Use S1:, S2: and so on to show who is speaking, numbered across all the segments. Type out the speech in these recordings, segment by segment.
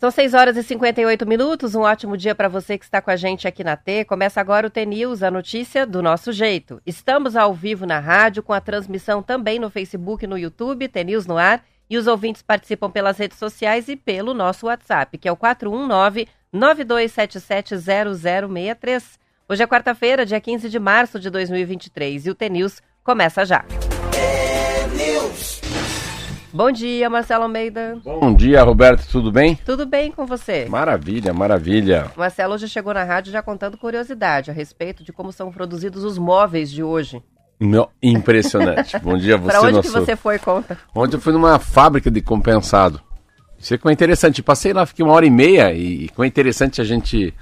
S1: São 6 horas e 58 minutos. Um ótimo dia para você que está com a gente aqui na T. Começa agora o T-News, a notícia do nosso jeito. Estamos ao vivo na rádio, com a transmissão também no Facebook e no YouTube, T-News no ar. E os ouvintes participam pelas redes sociais e pelo nosso WhatsApp, que é o 419-9277-0063. Hoje é quarta-feira, dia 15 de março de 2023 e o T-News começa já. Bom dia, Marcelo Almeida.
S2: Bom dia, Roberto, tudo bem?
S1: Tudo bem com você?
S2: Maravilha, maravilha.
S1: Marcelo hoje chegou na rádio já contando curiosidade a respeito de como são produzidos os móveis de hoje.
S2: Meu, impressionante. Bom dia, você
S1: Para onde
S2: nosso...
S1: que você foi, conta?
S2: Ontem eu fui numa fábrica de compensado. Isso é interessante. Passei lá, fiquei uma hora e meia e foi interessante a gente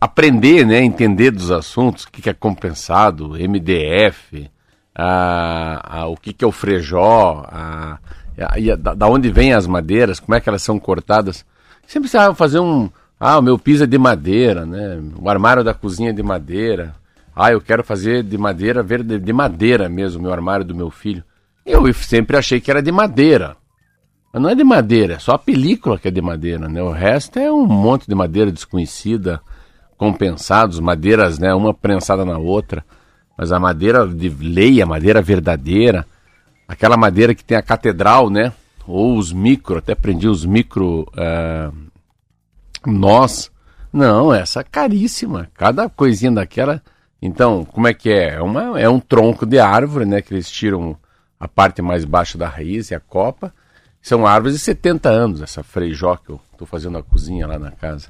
S2: aprender, né, entender dos assuntos, o que, que é compensado, MDF, a, a, o que, que é o frejó, a, a, da, da onde vêm as madeiras, como é que elas são cortadas. Sempre precisava fazer um. Ah, o meu piso é de madeira, né? O armário da cozinha é de madeira. Ah, eu quero fazer de madeira, verde, de madeira mesmo, meu armário do meu filho. Eu sempre achei que era de madeira. Mas não é de madeira, é só a película que é de madeira, né? O resto é um monte de madeira desconhecida, compensados, madeiras, né? Uma prensada na outra. Mas a madeira de lei, a madeira verdadeira, aquela madeira que tem a catedral, né? Ou os micro, até aprendi os micro uh, nós. Não, essa é caríssima. Cada coisinha daquela. Então, como é que é? É, uma, é um tronco de árvore, né? Que eles tiram a parte mais baixa da raiz e a copa. São árvores de 70 anos, essa freijó que eu estou fazendo a cozinha lá na casa.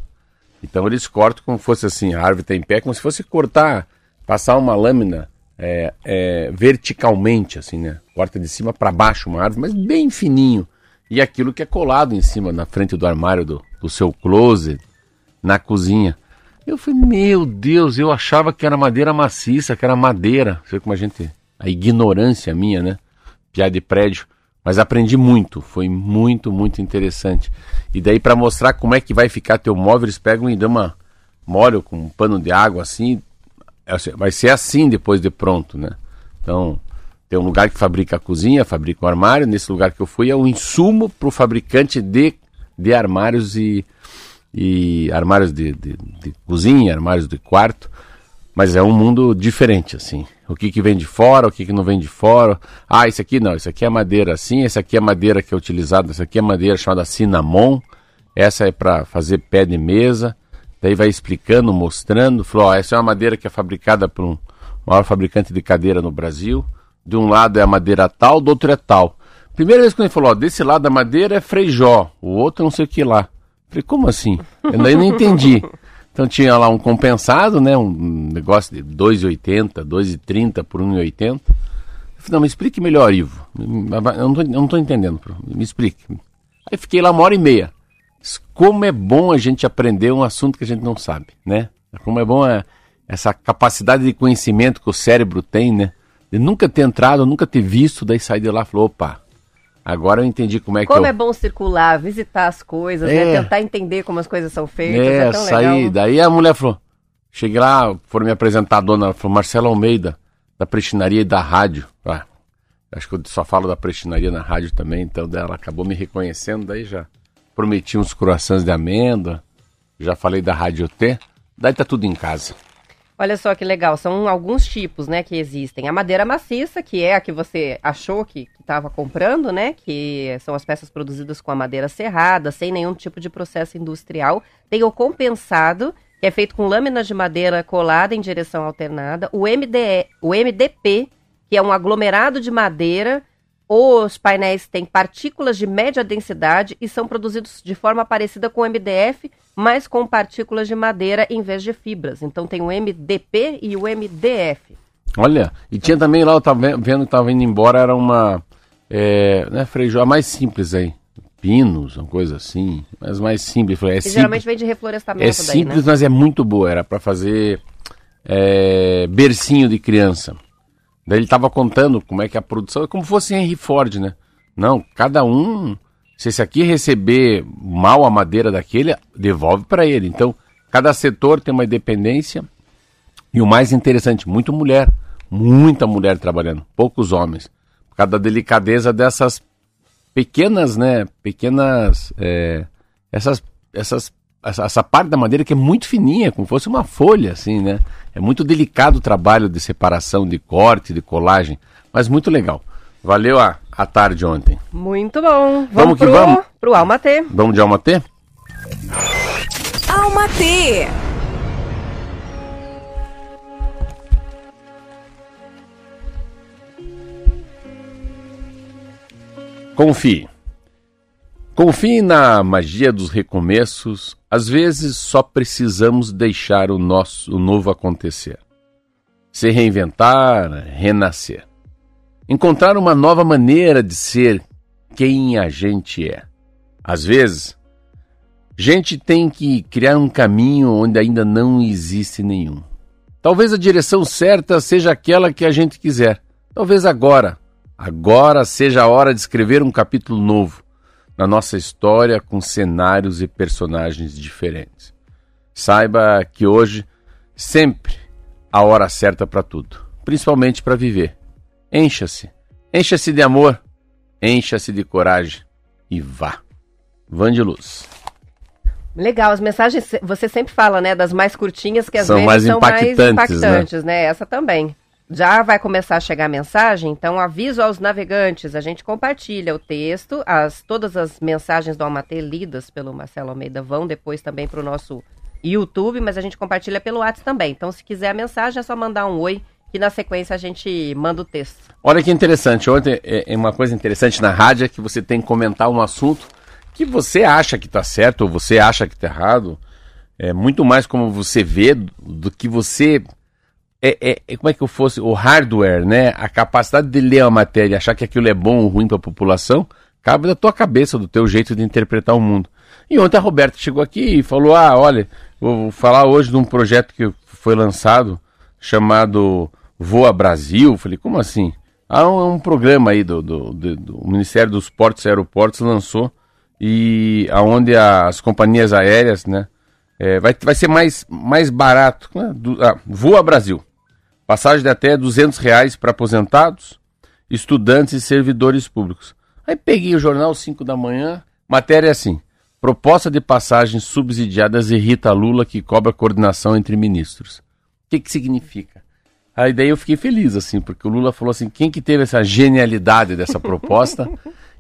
S2: Então eles cortam como fosse assim, a árvore está em pé, como se fosse cortar, passar uma lâmina é, é, verticalmente, assim, né? Corta de cima para baixo uma árvore, mas bem fininho. E aquilo que é colado em cima, na frente do armário do, do seu closet, na cozinha. Eu falei, meu Deus, eu achava que era madeira maciça, que era madeira. Você como a gente. A ignorância minha, né? Piada de prédio. Mas aprendi muito, foi muito, muito interessante. E daí para mostrar como é que vai ficar teu móvel, eles pegam e dão uma molho com um pano de água assim, vai ser assim depois de pronto, né? Então, tem um lugar que fabrica a cozinha, fabrica o armário, nesse lugar que eu fui é o insumo para o fabricante de, de armários e, e armários de, de, de cozinha, armários de quarto, mas é um mundo diferente, assim. O que, que vem de fora, o que, que não vem de fora. Ah, isso aqui não, isso aqui é madeira assim, essa aqui é madeira que é utilizada, essa aqui é madeira chamada cinnamon, essa é para fazer pé de mesa. Daí vai explicando, mostrando, falou, ó, essa é uma madeira que é fabricada por um maior fabricante de cadeira no Brasil. De um lado é a madeira tal, do outro é tal. Primeira vez que ele falou, ó, desse lado da madeira é freijó, o outro não sei o que lá. Falei, como assim? Eu daí não entendi. Então tinha lá um compensado, né? Um negócio de 2,80, 2,30 por 1,80. Não, me explique melhor, Ivo. Eu não estou entendendo. Me explique. Aí fiquei lá uma hora e meia. Como é bom a gente aprender um assunto que a gente não sabe, né? Como é bom é essa capacidade de conhecimento que o cérebro tem, né? De nunca ter entrado, nunca ter visto, daí sair de lá e falou, opa, Agora eu entendi como é
S1: como
S2: que
S1: Como é bom circular, visitar as coisas, né? é. né? Tentar entender como as coisas são feitas. É, é
S2: sair. Legal. Daí a mulher falou. Cheguei lá, foram me apresentar a dona, ela falou, Marcelo Almeida, da prestinaria e da rádio. Ah, acho que eu só falo da prestinaria na rádio também, então ela acabou me reconhecendo, daí já prometi uns croissants de amêndoa, já falei da Rádio T, daí tá tudo em casa.
S1: Olha só que legal, são alguns tipos, né, que existem. A madeira maciça, que é a que você achou que estava comprando, né, que são as peças produzidas com a madeira serrada, sem nenhum tipo de processo industrial. Tem o compensado, que é feito com lâminas de madeira colada em direção alternada. O, MDE, o MDP, que é um aglomerado de madeira. Os painéis têm partículas de média densidade e são produzidos de forma parecida com o MDF, mas com partículas de madeira em vez de fibras. Então tem o MDP e o MDF.
S2: Olha, e tinha também lá, eu estava vendo que estava indo embora, era uma é, né, freijó mais simples aí. Pinos, uma coisa assim, mas mais simples. É simples
S1: geralmente vem de reflorestamento
S2: É simples, daí, né? mas é muito boa. Era para fazer é, bercinho de criança. Daí ele estava contando como é que a produção é como fosse Henry Ford, né? Não, cada um se esse aqui receber mal a madeira daquele, devolve para ele. Então, cada setor tem uma independência. E o mais interessante, muito mulher, muita mulher trabalhando, poucos homens. Por causa da delicadeza dessas pequenas, né? Pequenas. É, essas, essas, essa, essa parte da madeira que é muito fininha, como fosse uma folha, assim, né? É muito delicado o trabalho de separação, de corte, de colagem, mas muito legal. Valeu a, a tarde ontem.
S1: Muito bom.
S2: Vamos, vamos que
S1: pro,
S2: vamos.
S1: Pro Alma T.
S2: Vamos de Alma T?
S3: Alma T.
S2: Confie. Confie na magia dos recomeços. Às vezes só precisamos deixar o nosso o novo acontecer. Se reinventar, renascer. Encontrar uma nova maneira de ser quem a gente é. Às vezes, gente tem que criar um caminho onde ainda não existe nenhum. Talvez a direção certa seja aquela que a gente quiser. Talvez agora, agora seja a hora de escrever um capítulo novo na nossa história com cenários e personagens diferentes. Saiba que hoje sempre a hora certa para tudo, principalmente para viver. Encha-se, encha-se de amor, encha-se de coragem e vá. Van de luz.
S1: Legal, as mensagens, você sempre fala, né, das mais curtinhas que às
S2: São
S1: vezes
S2: mais
S1: são mais
S2: impactantes,
S1: impactantes, né? Essa também. Já vai começar a chegar a mensagem, então aviso aos navegantes, a gente compartilha o texto, as, todas as mensagens do Almatê lidas pelo Marcelo Almeida vão depois também para o nosso YouTube, mas a gente compartilha pelo WhatsApp também. Então, se quiser a mensagem, é só mandar um oi, que na sequência a gente manda o texto.
S2: Olha que interessante, ontem é é uma coisa interessante na rádio é que você tem que comentar um assunto que você acha que está certo ou você acha que está errado. É muito mais como você vê do, do que você é, é, é, como é que eu fosse o hardware, né? A capacidade de ler a matéria, achar que aquilo é bom ou ruim para a população, cabe da tua cabeça, do teu jeito de interpretar o mundo. E ontem a Roberta chegou aqui e falou: "Ah, olha, vou falar hoje de um projeto que foi lançado chamado Voa Brasil". Falei: "Como assim?" Ah, um, um programa aí do, do, do, do Ministério dos Portos e Aeroportos lançou e aonde as companhias aéreas, né, é, vai, vai ser mais, mais barato. Né? Do, ah, Voa Brasil. Passagem de até 200 reais para aposentados, estudantes e servidores públicos. Aí peguei o jornal 5 da manhã, matéria assim. Proposta de passagens subsidiadas irrita Lula que cobra coordenação entre ministros. O que, que significa? Aí daí eu fiquei feliz, assim, porque o Lula falou assim, quem que teve essa genialidade dessa proposta?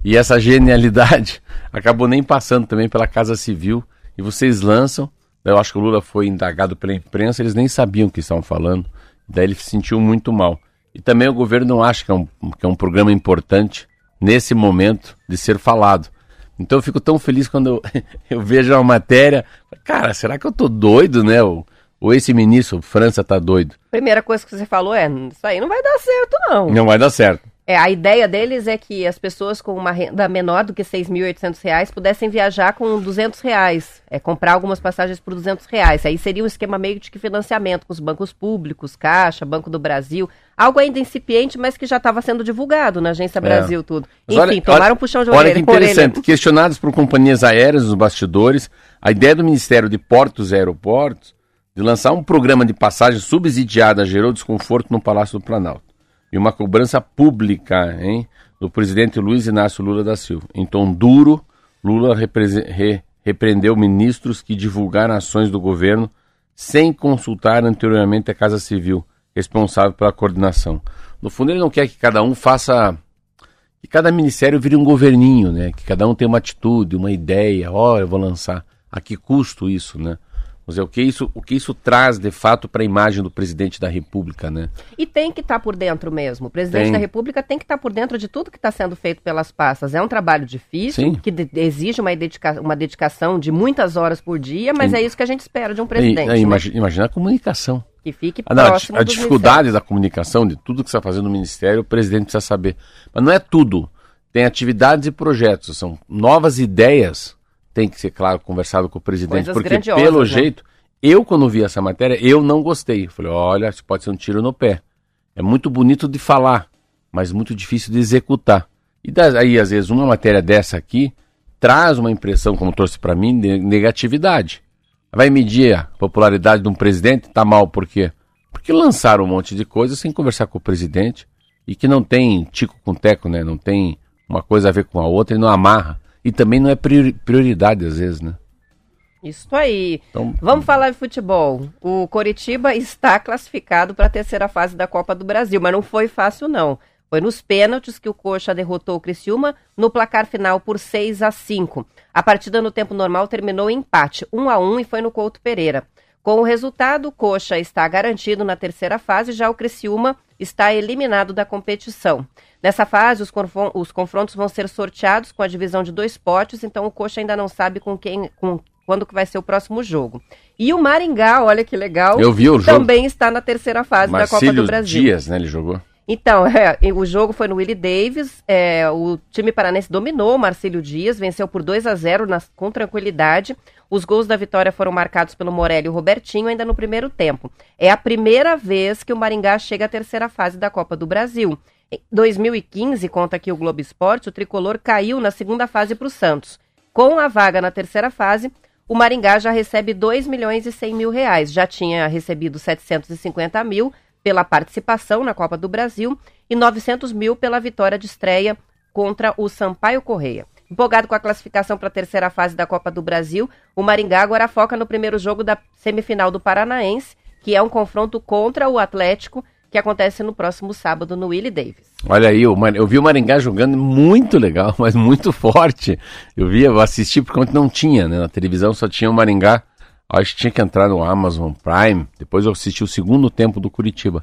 S2: e essa genialidade acabou nem passando também pela Casa Civil. E vocês lançam, eu acho que o Lula foi indagado pela imprensa, eles nem sabiam o que estavam falando. Daí ele se sentiu muito mal. E também o governo não acha que é um, que é um programa importante nesse momento de ser falado. Então eu fico tão feliz quando eu, eu vejo uma matéria. Cara, será que eu tô doido, né? Ou, ou esse ministro, França, tá doido?
S1: Primeira coisa que você falou é, isso aí não vai dar certo não.
S2: Não vai dar certo.
S1: É, a ideia deles é que as pessoas com uma renda menor do que R$ 6.800 pudessem viajar com 200 reais, é, comprar algumas passagens por 200 reais. Aí seria um esquema meio de que financiamento com os bancos públicos, Caixa, Banco do Brasil, algo ainda incipiente, mas que já estava sendo divulgado na Agência Brasil, tudo.
S2: Mas
S1: Enfim,
S2: olha-
S1: tomaram
S2: olha-
S1: um puxão de
S2: Olha
S1: orelha.
S2: que
S1: orelha.
S2: interessante. Questionados por companhias aéreas nos bastidores, a ideia do Ministério de Portos e Aeroportos de lançar um programa de passagem subsidiada gerou desconforto no Palácio do Planalto. E uma cobrança pública hein, do presidente Luiz Inácio Lula da Silva. Em tom duro, Lula re- repreendeu ministros que divulgaram ações do governo sem consultar anteriormente a Casa Civil, responsável pela coordenação. No fundo, ele não quer que cada um faça que cada ministério vire um governinho, né? Que cada um tenha uma atitude, uma ideia, ó, eu vou lançar. A que custo isso, né? É o que isso, o que isso traz de fato para a imagem do presidente da República, né?
S1: E tem que estar por dentro mesmo. O presidente
S2: Tem.
S1: da República tem que estar por dentro de tudo que está sendo feito pelas pastas. É um trabalho difícil,
S2: Sim.
S1: que exige uma, dedica- uma dedicação de muitas horas por dia, mas é isso que a gente espera de um presidente.
S2: aí,
S1: né?
S2: imagina, imagina a comunicação.
S1: Que fique
S2: Ah, não, a,
S1: próximo
S2: a
S1: dos
S2: dificuldade da comunicação, de tudo que você está fazendo no ministério, o presidente precisa saber. Mas não é tudo. Tem atividades e projetos, são novas ideias. Tem que ser, claro, conversado com o presidente.
S1: Coisas
S2: porque, pelo
S1: né?
S2: jeito, eu, quando vi essa matéria, eu não gostei. Falei, olha, isso pode ser um tiro no pé. É muito bonito de falar, mas muito difícil de executar. E da- aí, às vezes, uma matéria dessa aqui traz uma impressão, como trouxe para mim, de negatividade. Vai medir a popularidade de um presidente? Tá mal, por quê? Porque lançaram um monte de coisa sem conversar com o presidente e que não tem tico com teco, né? Não tem uma coisa a ver com a outra e não amarra. E também não é prioridade às vezes, né?
S1: Isso aí. Então, Vamos falar de futebol. O Coritiba está classificado para a terceira fase da Copa do Brasil, mas não foi fácil não. Foi nos pênaltis que o Coxa derrotou o Criciúma no placar final por 6 a 5. A partida no tempo normal terminou em empate, 1 a 1 e foi no Couto Pereira. Com o resultado, o Coxa está garantido na terceira fase, já o Criciúma está eliminado da competição. Nessa fase, os, os, confrontos vão ser sorteados com a divisão de dois potes, então o Coxa ainda não sabe com quem, com quando que vai ser o próximo jogo. E o Maringá, olha que legal,
S2: Eu vi o jogo.
S1: também está na terceira fase Marcílio da Copa do Brasil.
S2: Dias, né, ele jogou.
S1: Então, é, o jogo foi no Willie Davis, é, o time paranense dominou o Marcílio Dias, venceu por 2 a 0 na, com tranquilidade. Os gols da vitória foram marcados pelo Morelli e o Robertinho ainda no primeiro tempo. É a primeira vez que o Maringá chega à terceira fase da Copa do Brasil. Em 2015, conta aqui o Globo Esporte, o tricolor caiu na segunda fase para o Santos. Com a vaga na terceira fase, o Maringá já recebe 2 milhões e 100 mil reais. Já tinha recebido 750 mil pela participação na Copa do Brasil e 900 mil pela vitória de estreia contra o Sampaio Correia. Empolgado com a classificação para a terceira fase da Copa do Brasil, o Maringá agora foca no primeiro jogo da semifinal do Paranaense, que é um confronto contra o Atlético, que acontece no próximo sábado no Willie Davis.
S2: Olha aí, eu vi o Maringá jogando muito legal, mas muito forte. Eu vi, eu assisti porque não tinha, né? Na televisão só tinha o Maringá Acho que tinha que entrar no Amazon Prime. Depois eu assisti o segundo tempo do Curitiba.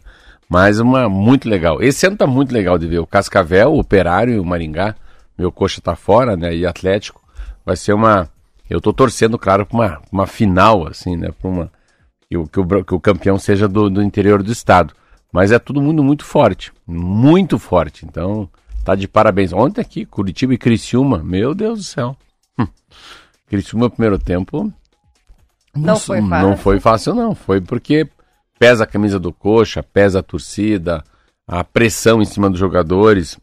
S2: Mas uma muito legal. Esse ano tá muito legal de ver. O Cascavel, o Operário e o Maringá. Meu coxa tá fora, né? E Atlético. Vai ser uma. Eu tô torcendo, claro, pra uma, uma final, assim, né? Pra uma. Que o, que o, que o campeão seja do, do interior do estado. Mas é todo mundo muito forte. Muito forte. Então, tá de parabéns. Ontem aqui, Curitiba e Criciúma. Meu Deus do céu. Hum. Criciúma, primeiro tempo,
S1: não, foi fácil.
S2: Não foi fácil, não. Foi porque pesa a camisa do coxa, pesa a torcida, a pressão em cima dos jogadores.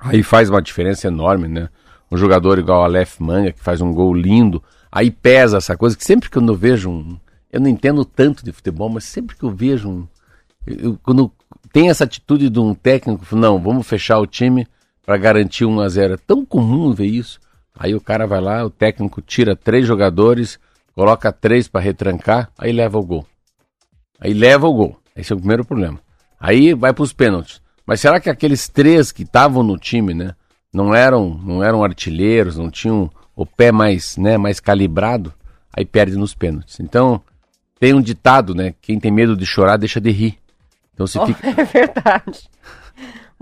S2: Aí faz uma diferença enorme, né? Um jogador igual a Aleph Manga, que faz um gol lindo, aí pesa essa coisa que sempre que eu vejo um. Eu não entendo tanto de futebol, mas sempre que eu vejo um. Eu, quando tem essa atitude de um técnico, não, vamos fechar o time para garantir 1 a 0 É tão comum ver isso. Aí o cara vai lá, o técnico tira três jogadores, coloca três para retrancar, aí leva o gol. Aí leva o gol. Esse é o primeiro problema. Aí vai para os pênaltis. Mas será que aqueles três que estavam no time, né, não eram, não eram artilheiros, não tinham o pé mais, né, mais calibrado? Aí perde nos pênaltis. Então, tem um ditado, né, quem tem medo de chorar deixa de rir. Então se oh, fica
S1: É verdade.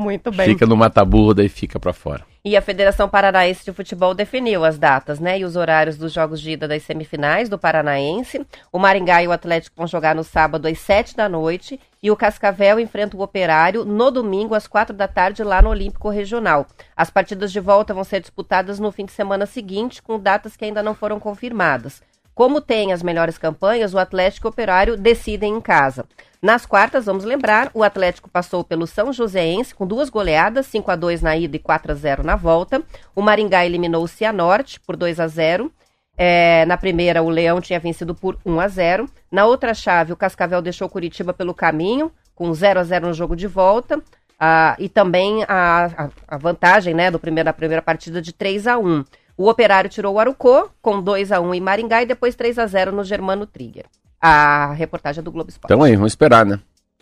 S1: Muito bem.
S2: Fica no mataburro, daí fica para fora.
S1: E a Federação Paranaense de Futebol definiu as datas, né, e os horários dos jogos de ida das semifinais do Paranaense. O Maringá e o Atlético vão jogar no sábado às sete da noite e o Cascavel enfrenta o Operário no domingo às quatro da tarde lá no Olímpico Regional. As partidas de volta vão ser disputadas no fim de semana seguinte, com datas que ainda não foram confirmadas. Como tem as melhores campanhas, o Atlético Operário decidem em casa. Nas quartas, vamos lembrar, o Atlético passou pelo São Joséense com duas goleadas, 5 a 2 na ida e 4 a 0 na volta. O Maringá eliminou o Cianorte por 2 a 0. É, na primeira, o Leão tinha vencido por 1 a 0. Na outra chave, o Cascavel deixou o Curitiba pelo caminho, com 0 a 0 no jogo de volta. Ah, e também a, a, a, vantagem né, do primeiro, da primeira partida de 3 a 1. O Operário tirou o Arucô, com 2 a 1 em Maringá, e depois 3 a 0 no Germano Trigger a reportagem do Globo Esporte.
S2: Então aí, vamos esperar, né?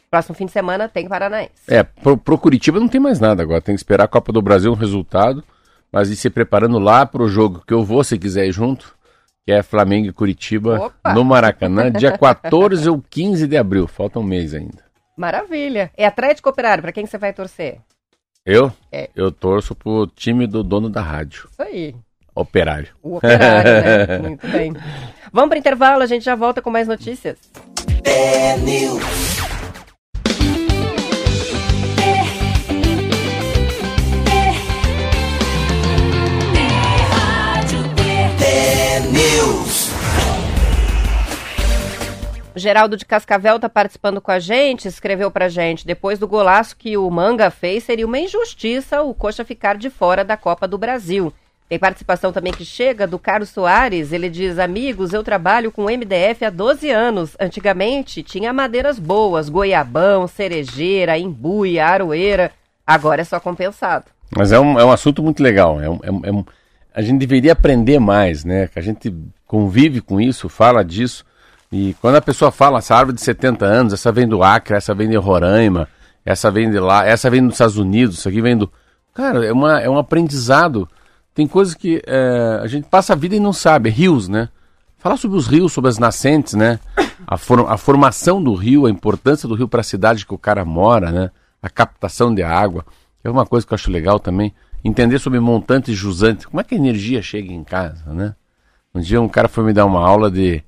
S1: Próximo fim de semana tem Paranaense.
S2: É, pro, pro Curitiba não tem mais nada agora. Tem que esperar a Copa do Brasil, um resultado. Mas ir se preparando lá pro jogo que eu vou, se quiser ir junto, que é Flamengo e Curitiba Opa. no Maracanã, dia 14 ou 15 de abril. Falta um mês ainda.
S1: Maravilha. É Atlético Operário, para quem você vai torcer?
S2: Eu? É. Eu torço pro time do dono da rádio.
S1: Isso aí.
S2: Operário.
S1: O operário, né? Muito bem. Vamos para intervalo, a gente já volta com mais notícias. Geraldo de Cascavel está participando com a gente, escreveu para gente, depois do golaço que o Manga fez, seria uma injustiça o Coxa ficar de fora da Copa do Brasil. Tem participação também que chega do Carlos Soares. Ele diz: Amigos, eu trabalho com MDF há 12 anos. Antigamente tinha madeiras boas, goiabão, cerejeira, imbuia, aroeira. Agora é só compensado.
S2: Mas é um, é um assunto muito legal. É um, é, um, a gente deveria aprender mais, né? Que a gente convive com isso, fala disso. E quando a pessoa fala, essa árvore de 70 anos, essa vem do Acre, essa vem de Roraima, essa vem de lá, essa vem dos Estados Unidos, isso aqui vem do. Cara, é, uma, é um aprendizado. Tem coisas que é, a gente passa a vida e não sabe. Rios, né? Falar sobre os rios, sobre as nascentes, né? A, for, a formação do rio, a importância do rio para a cidade que o cara mora, né? A captação de água. É uma coisa que eu acho legal também. Entender sobre montantes e jusantes. Como é que a energia chega em casa, né? Um dia um cara foi me dar uma aula de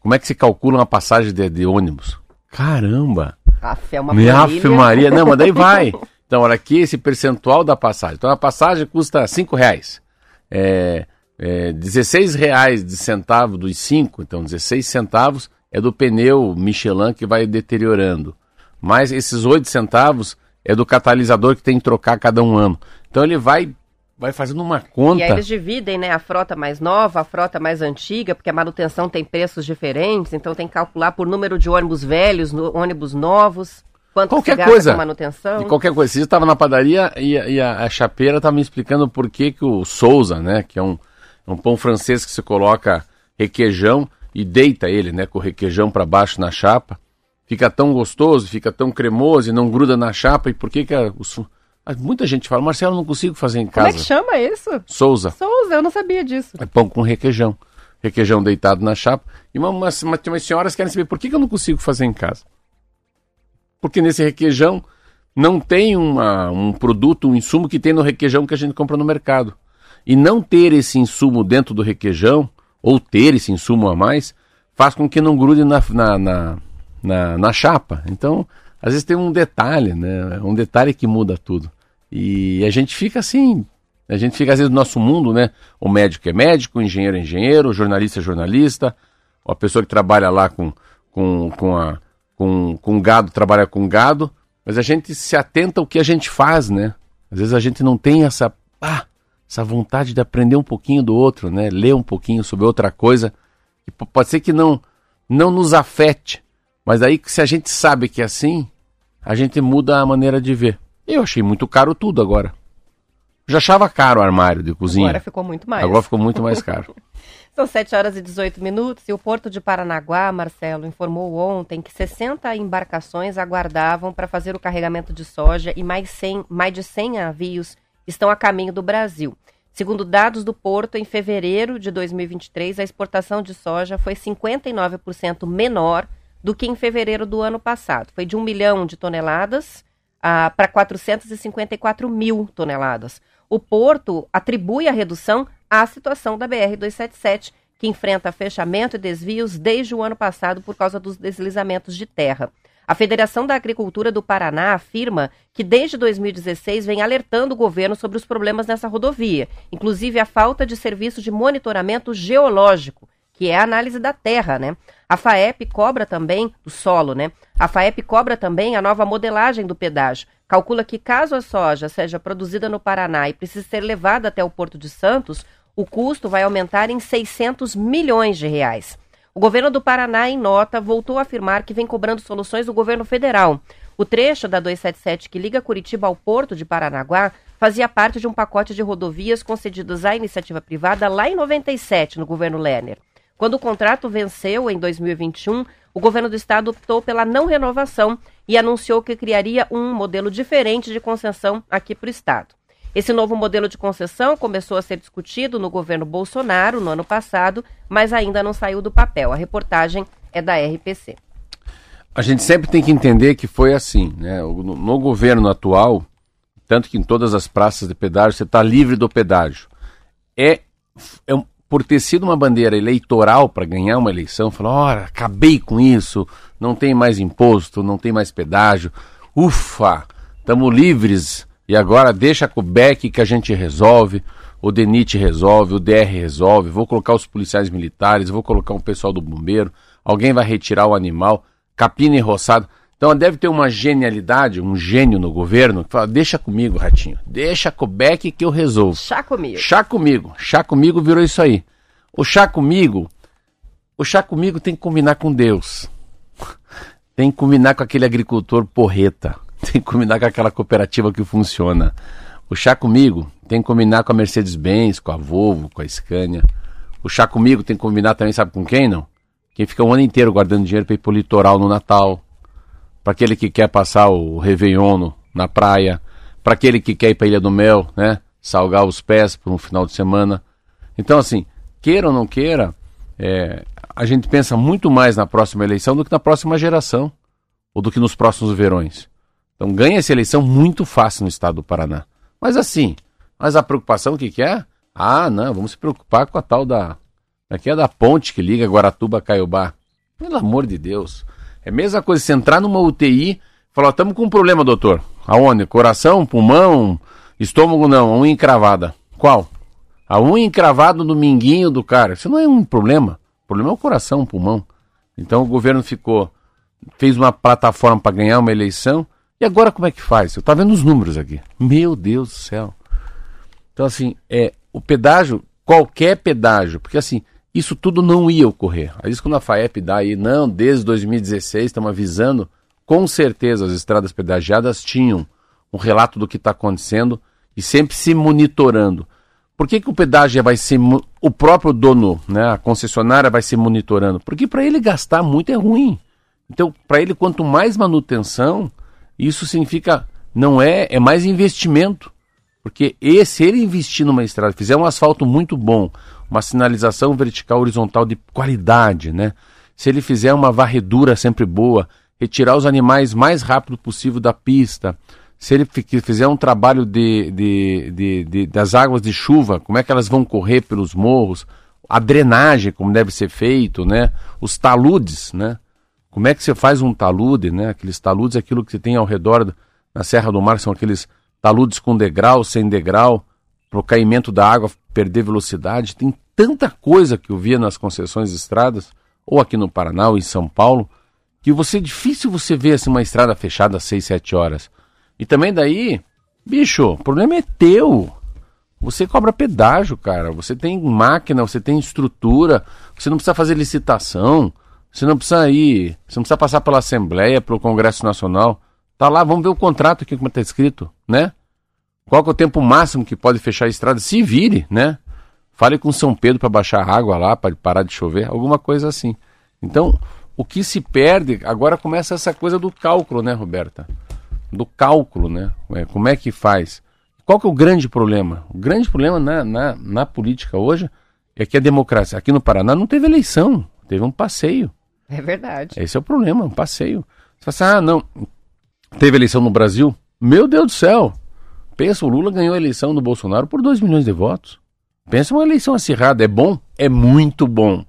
S2: como é que se calcula uma passagem de, de ônibus. Caramba!
S1: Aff, é uma
S2: Aff, Maria. Não, mas daí vai. Então, olha aqui esse percentual da passagem. Então, a passagem custa 5 reais. É, é, 16 reais de centavo dos 5, então 16 centavos é do pneu Michelin que vai deteriorando. Mas esses 8 centavos é do catalisador que tem que trocar cada um ano. Então ele vai vai fazendo uma conta. E
S1: aí eles dividem, né, a frota mais nova, a frota mais antiga, porque a manutenção tem preços diferentes, então tem que calcular por número de ônibus velhos, ônibus novos. Quanto
S2: qualquer coisa manutenção? De qualquer coisa. Você estava na padaria e, e a, a, chapeira estava me explicando por que, que o Souza, né, que é um, um pão francês que se coloca requeijão e deita ele, né, com o requeijão para baixo na chapa, fica tão gostoso, fica tão cremoso e não gruda na chapa. E por que que a, Muita gente fala, Marcelo, não consigo fazer em casa.
S1: Como é que chama isso?
S2: Souza.
S1: Souza, eu não sabia disso.
S2: É pão com requeijão. Requeijão deitado na chapa. E uma, uma, uma, umas senhoras querem saber por que, que eu não consigo fazer em casa. Porque nesse requeijão não tem uma, um produto, um insumo que tem no requeijão que a gente compra no mercado. E não ter esse insumo dentro do requeijão, ou ter esse insumo a mais, faz com que não grude na, na, na, na, na chapa. Então, às vezes tem um detalhe, né? Um detalhe que muda tudo. E a gente fica assim, a gente fica às vezes no nosso mundo, né? O médico é médico, o engenheiro é engenheiro, o jornalista é jornalista, a pessoa que trabalha lá com, com, com, a, com, com gado trabalha com gado, mas a gente se atenta ao que a gente faz, né? Às vezes a gente não tem essa, ah, essa vontade de aprender um pouquinho do outro, né? Ler um pouquinho sobre outra coisa, pode ser que não, não nos afete, mas aí se a gente sabe que é assim, a gente muda a maneira de ver. Eu achei muito caro tudo agora. Já achava caro o armário de cozinha.
S1: Agora ficou muito mais.
S2: Agora ficou muito mais caro.
S1: São 7 horas e 18 minutos e o Porto de Paranaguá, Marcelo, informou ontem que 60 embarcações aguardavam para fazer o carregamento de soja e mais, 100, mais de 100 navios estão a caminho do Brasil. Segundo dados do Porto, em fevereiro de 2023, a exportação de soja foi 59% menor do que em fevereiro do ano passado. Foi de 1 milhão de toneladas ah, para 454 mil toneladas. O porto atribui a redução à situação da BR-277, que enfrenta fechamento e desvios desde o ano passado por causa dos deslizamentos de terra. A Federação da Agricultura do Paraná afirma que desde 2016 vem alertando o governo sobre os problemas nessa rodovia, inclusive a falta de serviço de monitoramento geológico que é a análise da terra, né? A FAEP cobra também do solo, né? A FAEP cobra também a nova modelagem do pedágio. Calcula que caso a soja seja produzida no Paraná e precise ser levada até o Porto de Santos, o custo vai aumentar em 600 milhões de reais. O governo do Paraná, em nota, voltou a afirmar que vem cobrando soluções do governo federal. O trecho da 277 que liga Curitiba ao Porto de Paranaguá fazia parte de um pacote de rodovias concedidos à iniciativa privada lá em 97, no governo Lerner. Quando o contrato venceu em 2021, o governo do estado optou pela não renovação e anunciou que criaria um modelo diferente de concessão aqui para o estado. Esse novo modelo de concessão começou a ser discutido no governo Bolsonaro no ano passado, mas ainda não saiu do papel. A reportagem é da RPC.
S2: A gente sempre tem que entender que foi assim, né? No, no governo atual, tanto que em todas as praças de pedágio você está livre do pedágio. É, é, por ter sido uma bandeira eleitoral para ganhar uma eleição, falou: ora, acabei com isso, não tem mais imposto, não tem mais pedágio, ufa, estamos livres e agora deixa com o Beck que a gente resolve, o DENIT resolve, o DR resolve, vou colocar os policiais militares, vou colocar um pessoal do bombeiro, alguém vai retirar o animal, capina e roçado. Então deve ter uma genialidade, um gênio no governo que fala: deixa comigo, ratinho, deixa com o Beck que eu resolvo.
S1: Chá comigo.
S2: Chá comigo. Chá comigo virou isso aí. O chá comigo, o chá comigo tem que combinar com Deus. Tem que combinar com aquele agricultor porreta. Tem que combinar com aquela cooperativa que funciona. O chá comigo tem que combinar com a Mercedes-Benz, com a Volvo, com a Scania. O chá comigo tem que combinar também, sabe com quem não? Quem fica o ano inteiro guardando dinheiro para ir pro litoral no Natal. Para aquele que quer passar o Réveillon na praia. Para aquele que quer ir para Ilha do Mel, né? Salgar os pés por um final de semana. Então, assim, queira ou não queira, é, a gente pensa muito mais na próxima eleição do que na próxima geração. Ou do que nos próximos verões. Então ganha essa eleição muito fácil no estado do Paraná. Mas assim, mas a preocupação o que, que é? Ah, não, vamos se preocupar com a tal da. Aqui é da ponte que liga Guaratuba a Caiobá. Pelo amor de Deus. É a mesma coisa se entrar numa UTI falar, estamos com um problema, doutor. Aonde? Coração, pulmão, estômago não, a unha encravada. Qual? A unha encravada no minguinho do cara. Isso não é um problema. O problema é o coração, o pulmão. Então o governo ficou, fez uma plataforma para ganhar uma eleição. E agora como é que faz? Eu estava vendo os números aqui. Meu Deus do céu. Então, assim, é, o pedágio, qualquer pedágio, porque assim, isso tudo não ia ocorrer. Aí isso quando a FAEP dá aí, não, desde 2016 estamos avisando, com certeza as estradas pedagiadas tinham um relato do que está acontecendo e sempre se monitorando. Por que, que o pedágio vai ser o próprio dono, né, a concessionária vai se monitorando? Porque para ele gastar muito é ruim. Então, para ele, quanto mais manutenção, isso significa não é, é mais investimento. Porque esse, ele investir numa estrada, fizer um asfalto muito bom, uma sinalização vertical horizontal de qualidade, né? Se ele fizer uma varredura sempre boa, retirar os animais mais rápido possível da pista, se ele fizer um trabalho de, de, de, de, das águas de chuva, como é que elas vão correr pelos morros, a drenagem, como deve ser feito, né? Os taludes, né? Como é que você faz um talude, né? Aqueles taludes, aquilo que você tem ao redor na Serra do Mar, são aqueles taludes com degrau, sem degrau, para o caimento da água perder velocidade. Tem tanta coisa que eu via nas concessões de estradas, ou aqui no Paraná, ou em São Paulo, que você difícil você ver assim, uma estrada fechada às 6, 7 horas. E também daí, bicho, o problema é teu. Você cobra pedágio, cara. Você tem máquina, você tem estrutura, você não precisa fazer licitação, você não precisa ir, você não precisa passar pela Assembleia, pelo Congresso Nacional. Tá lá, vamos ver o contrato aqui como está escrito, né? Qual é o tempo máximo que pode fechar a estrada? Se vire, né? Fale com São Pedro para baixar a água lá, para parar de chover, alguma coisa assim. Então, o que se perde, agora começa essa coisa do cálculo, né, Roberta? Do cálculo, né? É, como é que faz? Qual que é o grande problema? O grande problema na, na, na política hoje é que a democracia, aqui no Paraná, não teve eleição, teve um passeio.
S1: É verdade.
S2: Esse é o problema, um passeio. Você fala assim, ah, não, teve eleição no Brasil? Meu Deus do céu! Pensa, o Lula ganhou a eleição do Bolsonaro por 2 milhões de votos. Pensa uma eleição acirrada. É bom? É muito bom.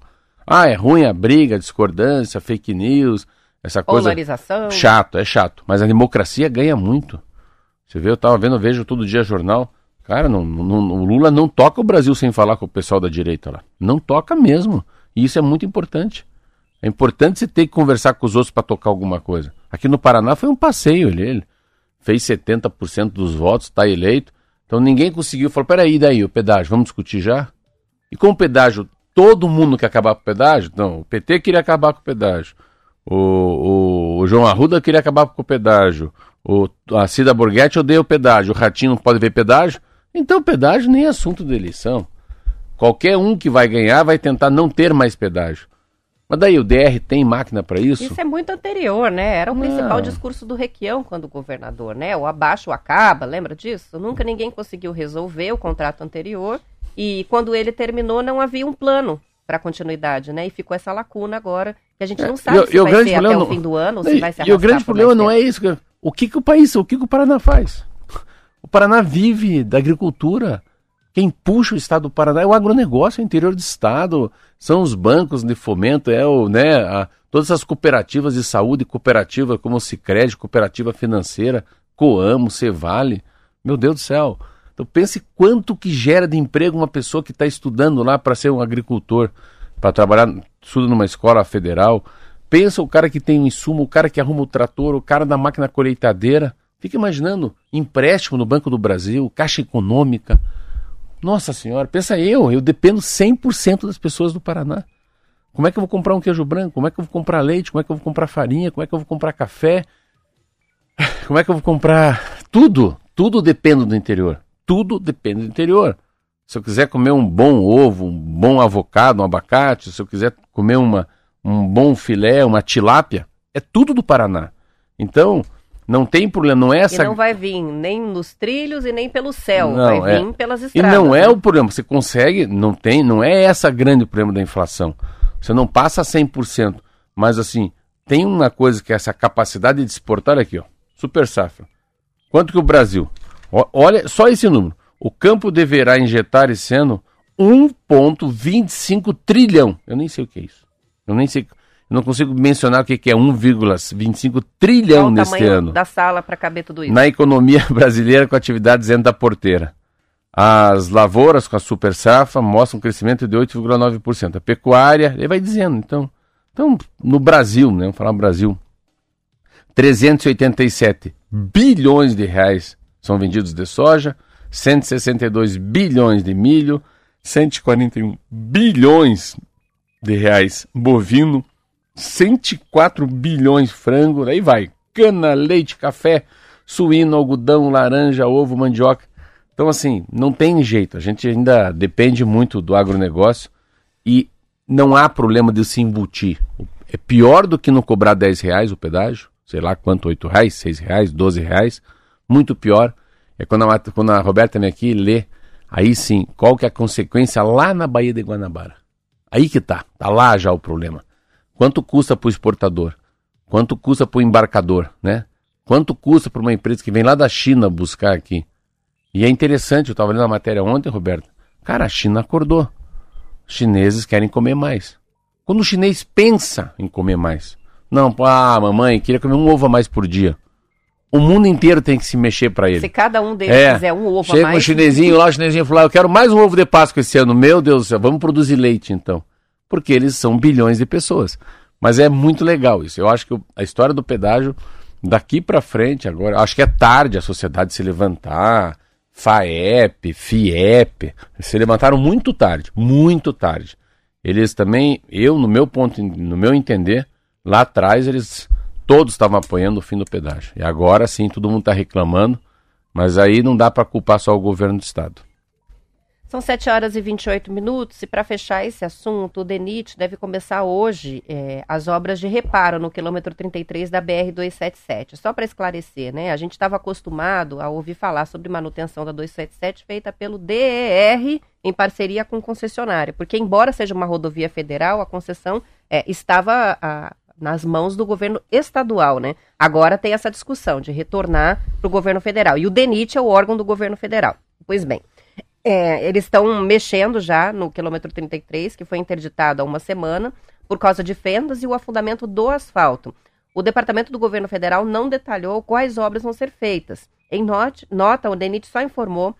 S2: Ah, é ruim a briga, a discordância, fake news, essa coisa.
S1: Polarização.
S2: Chato, é chato. Mas a democracia ganha muito. Você vê, eu tava vendo, eu vejo todo dia jornal. Cara, não, não, o Lula não toca o Brasil sem falar com o pessoal da direita lá. Não toca mesmo. E isso é muito importante. É importante você ter que conversar com os outros para tocar alguma coisa. Aqui no Paraná foi um passeio ele, ele fez 70% dos votos, está eleito. Então ninguém conseguiu. Falou, peraí, daí, o pedágio, vamos discutir já? E com o pedágio, todo mundo quer acabar com o pedágio? Não, o PT queria acabar com o pedágio. O, o, o João Arruda queria acabar com o pedágio. O, a Cida Borghetti odeia o pedágio. O Ratinho não pode ver pedágio. Então pedágio nem é assunto de eleição. Qualquer um que vai ganhar vai tentar não ter mais pedágio. Mas daí o DR tem máquina para isso?
S1: Isso é muito anterior, né? Era o principal discurso do Requião quando governador, né? O abaixo acaba, lembra disso? Nunca ninguém conseguiu resolver o contrato anterior e quando ele terminou não havia um plano para continuidade, né? E ficou essa lacuna agora que a gente não é, sabe
S2: e,
S1: se
S2: e
S1: vai
S2: ser
S1: até
S2: não...
S1: o fim do ano ou se vai ser
S2: E o grande problema não é isso. O que, que o país, o que, que o Paraná faz? O Paraná vive da agricultura. Quem puxa o estado do Paraná é o agronegócio, é o interior do estado, são os bancos de fomento, é o, né, a, todas as cooperativas de saúde, cooperativa como o Cicred, cooperativa financeira, Coamo, Cevale. Meu Deus do céu. Então pense quanto que gera de emprego uma pessoa que está estudando lá para ser um agricultor, para trabalhar, estuda numa escola federal. Pensa o cara que tem um insumo, o cara que arruma o trator, o cara da máquina colheitadeira. Fica imaginando empréstimo no Banco do Brasil, Caixa Econômica. Nossa senhora, pensa eu, eu dependo 100% das pessoas do Paraná. Como é que eu vou comprar um queijo branco? Como é que eu vou comprar leite? Como é que eu vou comprar farinha? Como é que eu vou comprar café? Como é que eu vou comprar tudo? Tudo depende do interior. tudo depende do interior. Se eu quiser comer um bom ovo, um bom avocado, um abacate, se eu quiser comer uma, um bom filé, uma tilápia, é tudo do Paraná. Então, não tem problema, não é essa.
S1: E não vai vir nem nos trilhos e nem pelo céu,
S2: não,
S1: vai
S2: é...
S1: vir pelas estradas.
S2: E não é né? o problema, você consegue, não tem, não é essa grande problema da inflação. Você não passa 100%, mas assim, tem uma coisa que é essa capacidade de exportar aqui, ó, super safra. Quanto que o Brasil? Olha, só esse número. O campo deverá injetar esse ano 1,25 trilhão. Eu nem sei o que é isso. Eu nem sei. Eu não consigo mencionar o que é 1,25 trilhão neste ano.
S1: da sala para caber tudo isso?
S2: Na economia brasileira com atividades dentro da porteira. As lavouras com a super safra mostram um crescimento de 8,9%. A pecuária, ele vai dizendo, então. Então, no Brasil, né? Vamos falar Brasil. 387 bilhões de reais são vendidos de soja, 162 bilhões de milho, 141 bilhões de reais bovino, 104 bilhões frango, daí vai. Cana, leite, café, suíno, algodão, laranja, ovo, mandioca. Então, assim, não tem jeito. A gente ainda depende muito do agronegócio e não há problema de se embutir. É pior do que não cobrar 10 reais o pedágio, sei lá quanto, 8 reais, 6 reais, 12 reais. Muito pior é quando a, quando a Roberta vem aqui e lê, aí sim, qual que é a consequência lá na Baía de Guanabara. Aí que tá, tá lá já o problema. Quanto custa para o exportador? Quanto custa para o embarcador, né? Quanto custa para uma empresa que vem lá da China buscar aqui? E é interessante, eu estava lendo a matéria ontem, Roberto. Cara, a China acordou. Os chineses querem comer mais. Quando o chinês pensa em comer mais, não, ah, mamãe, queria comer um ovo a mais por dia. O mundo inteiro tem que se mexer para ele.
S1: Se cada um deles é. quiser um ovo
S2: Chega
S1: a mais.
S2: Chega um chinesinho lá, o chinesinho falou, eu quero mais um ovo de Páscoa esse ano. Meu Deus do céu, vamos produzir leite então porque eles são bilhões de pessoas. Mas é muito legal isso. Eu acho que a história do pedágio, daqui para frente, agora, acho que é tarde a sociedade se levantar. FAEP, FIEP, se levantaram muito tarde, muito tarde. Eles também, eu, no meu ponto, no meu entender, lá atrás eles todos estavam apoiando o fim do pedágio. E agora sim, todo mundo está reclamando, mas aí não dá para culpar só o governo do estado.
S1: São 7 horas e 28 minutos e para fechar esse assunto, o DENIT deve começar hoje é, as obras de reparo no quilômetro 33 da BR-277. Só para esclarecer, né? A gente estava acostumado a ouvir falar sobre manutenção da 277 feita pelo DER em parceria com concessionária, porque embora seja uma rodovia federal, a concessão é, estava a, nas mãos do governo estadual, né? Agora tem essa discussão de retornar para o governo federal. E o DENIT é o órgão do governo federal. Pois bem, é, eles estão mexendo já no quilômetro 33, que foi interditado há uma semana, por causa de fendas e o afundamento do asfalto. O Departamento do Governo Federal não detalhou quais obras vão ser feitas. Em not nota, o DENIT só informou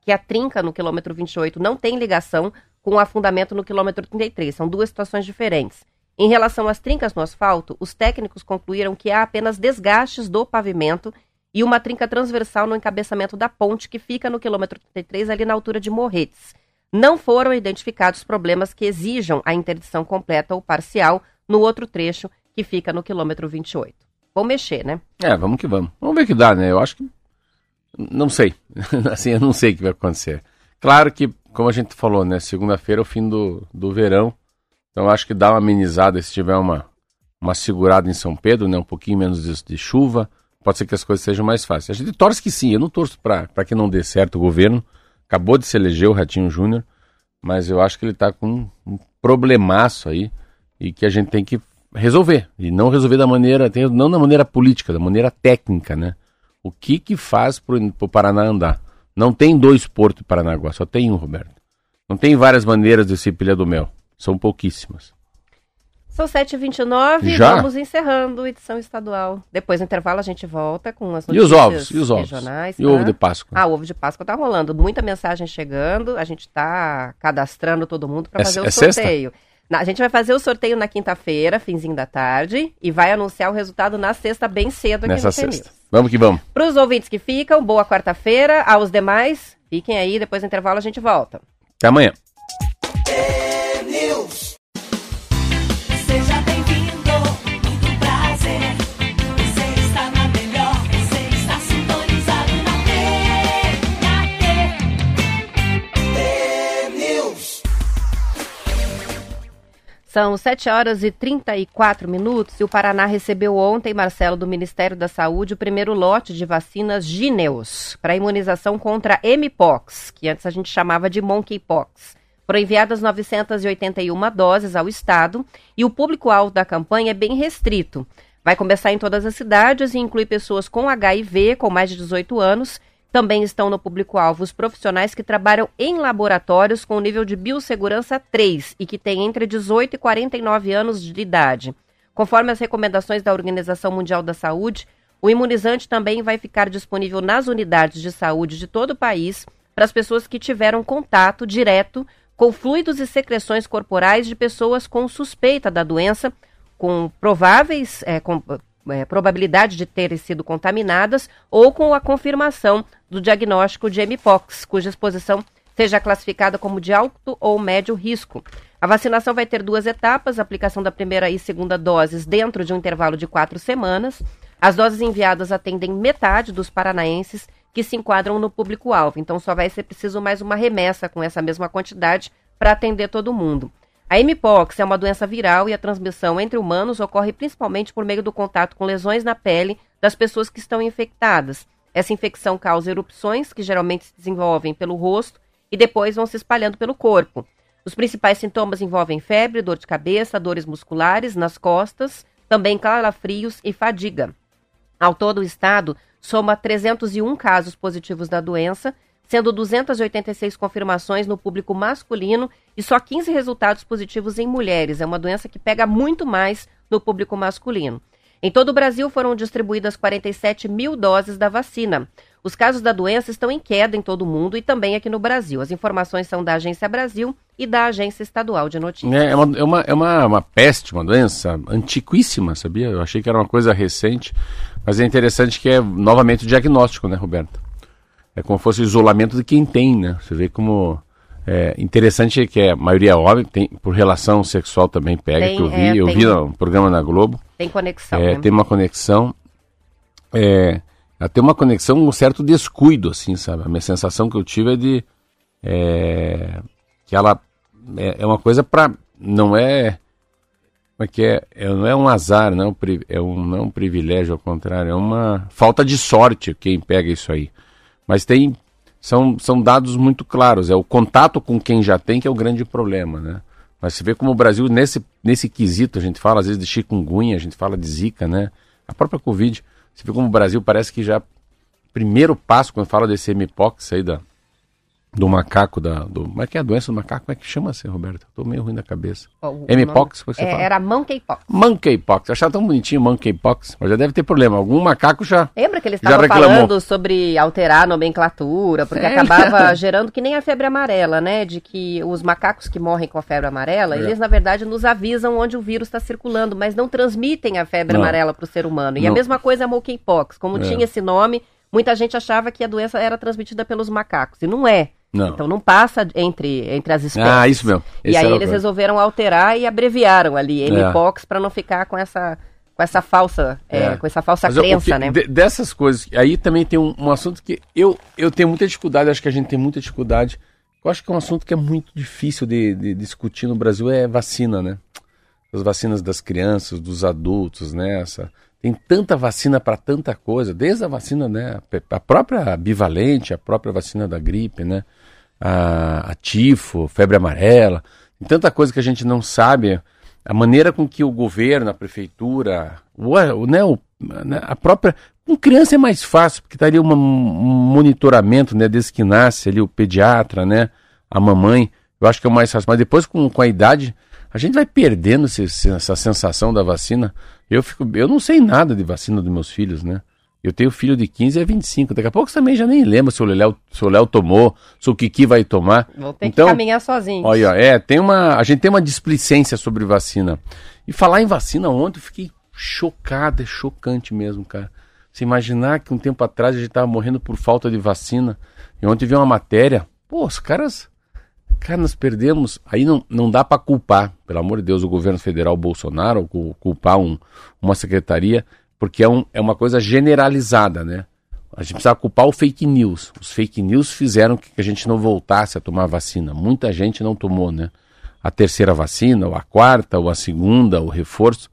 S1: que a trinca no quilômetro 28 não tem ligação com o afundamento no quilômetro 33. São duas situações diferentes. Em relação às trincas no asfalto, os técnicos concluíram que há apenas desgastes do pavimento e uma trinca transversal no encabeçamento da ponte que fica no quilômetro 33, ali na altura de Morretes. Não foram identificados problemas que exijam a interdição completa ou parcial no outro trecho que fica no quilômetro 28. Vamos mexer, né?
S2: É, vamos que vamos. Vamos ver que dá, né? Eu acho que. Não sei. assim, eu não sei o que vai acontecer. Claro que, como a gente falou, né? Segunda-feira é o fim do, do verão. Então acho que dá uma amenizada se tiver uma, uma segurada em São Pedro, né? Um pouquinho menos de, de chuva pode ser que as coisas sejam mais fáceis. A gente torce que sim, eu não torço para que não dê certo o governo. Acabou de se eleger o Ratinho Júnior, mas eu acho que ele está com um, problemaço aí e que a gente tem que resolver. E não resolver da maneira, não da maneira política, da maneira técnica, né? O que que faz para o Paraná andar? Não tem dois portos em Paranaguá, só tem um, Roberto. Não tem várias maneiras de ser pilha do mel, são pouquíssimas.
S1: São 7h29 e vamos encerrando a edição estadual. Depois do intervalo a gente volta com as
S2: notícias e os ovos, e os ovos? regionais. E o ovo de Páscoa?
S1: Ah, o ovo de Páscoa tá rolando. Muita mensagem chegando. A gente tá cadastrando todo mundo para é, fazer o é sorteio. Sexta? A gente vai fazer o sorteio na quinta-feira, finzinho da tarde, e vai anunciar o resultado na sexta, bem cedo aqui
S2: Nessa
S1: no
S2: sexta. Vamos que vamos.
S1: Para os ouvintes que ficam, boa quarta-feira. Aos demais, fiquem aí, depois do intervalo a gente volta.
S2: Até amanhã.
S1: São 7 horas e 34 minutos e o Paraná recebeu ontem, Marcelo, do Ministério da Saúde, o primeiro lote de vacinas Gineus para imunização contra Mpox, que antes a gente chamava de Monkeypox. Foram enviadas 981 doses ao Estado e o público-alvo da campanha é bem restrito. Vai começar em todas as cidades e inclui pessoas com HIV, com mais de 18 anos também estão no público-alvo os profissionais que trabalham em laboratórios com nível de biossegurança 3 e que têm entre 18 e 49 anos de idade. Conforme as recomendações da Organização Mundial da Saúde, o imunizante também vai ficar disponível nas unidades de saúde de todo o país para as pessoas que tiveram contato direto com fluidos e secreções corporais de pessoas com suspeita da doença, com prováveis, é, com, é, probabilidade de terem sido contaminadas ou com a confirmação do diagnóstico de Mpox, cuja exposição seja classificada como de alto ou médio risco. A vacinação vai ter duas etapas: aplicação da primeira e segunda doses dentro de um intervalo de quatro semanas. As doses enviadas atendem metade dos paranaenses que se enquadram no público-alvo, então só vai ser preciso mais uma remessa com essa mesma quantidade para atender todo mundo. A Mpox é uma doença viral e a transmissão entre humanos ocorre principalmente por meio do contato com lesões na pele das pessoas que estão infectadas. Essa infecção causa erupções, que geralmente se desenvolvem pelo rosto e depois vão se espalhando pelo corpo. Os principais sintomas envolvem febre, dor de cabeça, dores musculares nas costas, também calafrios e fadiga. Ao todo, o estado soma 301 casos positivos da doença sendo 286 confirmações no público masculino e só 15 resultados positivos em mulheres. É uma doença que pega muito mais no público masculino. Em todo o Brasil foram distribuídas 47 mil doses da vacina. Os casos da doença estão em queda em todo o mundo e também aqui no Brasil. As informações são da Agência Brasil e da Agência Estadual de Notícias.
S2: É, é, uma, é, uma, é uma, uma peste, uma doença antiquíssima, sabia? Eu achei que era uma coisa recente, mas é interessante que é novamente o diagnóstico, né, Roberto? É como se fosse o isolamento de quem tem, né? Você vê como é interessante que a maioria é homem, tem, por relação sexual também pega, tem, que eu vi, é, eu vi no programa na Globo.
S1: Tem conexão,
S2: é,
S1: né?
S2: Tem uma conexão, é, tem uma conexão, um certo descuido, assim, sabe? A minha sensação que eu tive é de é, que ela é, é uma coisa para não é como é que é, é, não é um azar, não é um, não é um privilégio, ao contrário, é uma falta de sorte quem pega isso aí. Mas tem são, são dados muito claros. É o contato com quem já tem que é o grande problema, né? Mas você vê como o Brasil, nesse, nesse quesito, a gente fala às vezes de chikungunya, a gente fala de zika, né? A própria Covid. Você vê como o Brasil parece que já. Primeiro passo, quando fala desse MPOX aí da, do macaco, da, do, como é que é a doença do macaco? Como é que chama-se, Roberto? Tô meio ruim da cabeça.
S1: Oh,
S2: M-Pox,
S1: você é, fala? Era monkeypox.
S2: Monkeypox. Achava tão bonitinho monkeypox, mas já deve ter problema. Algum macaco já
S1: Lembra que eles estavam falando sobre alterar a nomenclatura, porque é. acabava gerando que nem a febre amarela, né? De que os macacos que morrem com a febre amarela, é. eles na verdade nos avisam onde o vírus está circulando, mas não transmitem a febre não. amarela para o ser humano. E não. a mesma coisa é a monkeypox. Como é. tinha esse nome, muita gente achava que a doença era transmitida pelos macacos, e não é. Não. Então não passa entre, entre as espécies.
S2: Ah, isso mesmo.
S1: Esse e aí eles resolveram alterar e abreviaram ali MPOX é. para não ficar com essa com essa falsa é. É, com essa falsa Mas crença, né?
S2: De, dessas coisas, aí também tem um, um, assunto que eu, eu tenho muita dificuldade, acho que a gente tem muita dificuldade. Eu acho que é um assunto que é muito difícil de, de discutir no Brasil é vacina, né? As vacinas das crianças, dos adultos, né? Essa, tem tanta vacina para tanta coisa, desde a vacina, né? A própria bivalente, a própria vacina da gripe, né? a, a tifo, febre amarela, tem tanta coisa que a gente não sabe. A maneira com que o governo, a prefeitura, o, né, o, né, a própria. Com criança é mais fácil, porque está ali um monitoramento, né? Desde que nasce ali o pediatra, né? A mamãe. Eu acho que é o mais fácil. Mas depois, com, com a idade, a gente vai perdendo esse, essa sensação da vacina. Eu, fico, eu não sei nada de vacina dos meus filhos, né? Eu tenho filho de 15 a 25. Daqui a pouco você também já nem lembra se o Léo, se o Léo tomou, se o Kiki vai tomar.
S1: Vou ter então, que caminhar sozinho.
S2: Olha, é, tem uma, a gente tem uma displicência sobre vacina. E falar em vacina ontem, eu fiquei chocado, é chocante mesmo, cara. Se imaginar que um tempo atrás a gente estava morrendo por falta de vacina. E ontem vi uma matéria, pô, os caras, cara, nós perdemos. Aí não, não dá para culpar, pelo amor de Deus, o governo federal Bolsonaro, ou culpar um, uma secretaria porque é, um, é uma coisa generalizada, né? A gente precisa culpar o fake news. Os fake news fizeram que a gente não voltasse a tomar vacina. Muita gente não tomou, né? a terceira vacina, ou a quarta, ou a segunda, o reforço.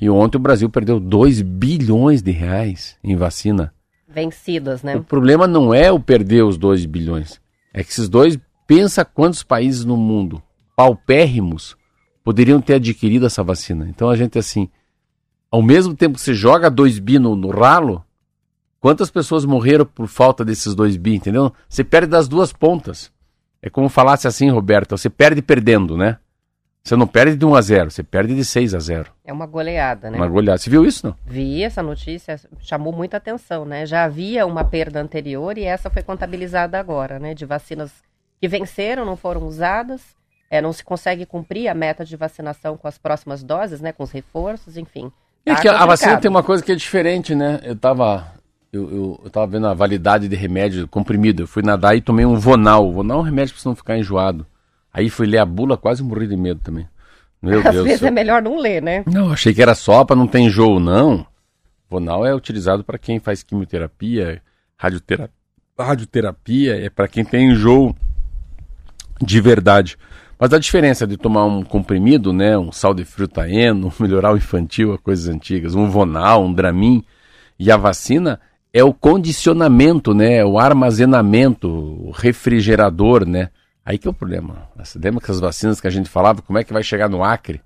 S2: E ontem o Brasil perdeu 2 bilhões de reais em vacina.
S1: Vencidas, né?
S2: O problema não é o perder os 2 bilhões. É que esses dois, pensa quantos países no mundo, paupérrimos, poderiam ter adquirido essa vacina. Então a gente, assim, ao mesmo tempo que você joga 2 bi no, no ralo, quantas pessoas morreram por falta desses 2 bi, entendeu? Você perde das duas pontas. É como falasse assim, Roberto, você perde perdendo, né? Você não perde de 1 a 0, você perde de 6 a 0.
S1: É uma goleada, né?
S2: Uma goleada. Você viu isso, não?
S1: Vi essa notícia, chamou muita atenção, né? Já havia uma perda anterior e essa foi contabilizada agora, né? De vacinas que venceram, não foram usadas, é, não se consegue cumprir a meta de vacinação com as próximas doses, né? Com os reforços, enfim.
S2: Tá é que a vacina tem uma coisa que é diferente, né? Eu tava, eu, eu, eu tava vendo a validade de remédio comprimido. Eu fui nadar e tomei um Vonal. Vonal é um remédio para você não ficar enjoado. Aí fui ler a bula, quase morri de medo também.
S1: Meu Às Deus. Vezes é melhor não ler, né?
S2: Não, achei que era só para não ter enjoo, não. Vonal é utilizado para quem faz quimioterapia, radioterapia, radioterapia é para quem tem enjoo de verdade. Mas a diferença de tomar um comprimido, né, um sal de frutaeno, melhorar o infantil, coisas antigas, um Vonal, um Dramin e a vacina é o condicionamento, né, o armazenamento, o refrigerador, né? Aí que é o problema. Você lembra que as vacinas que a gente falava, como é que vai chegar no Acre?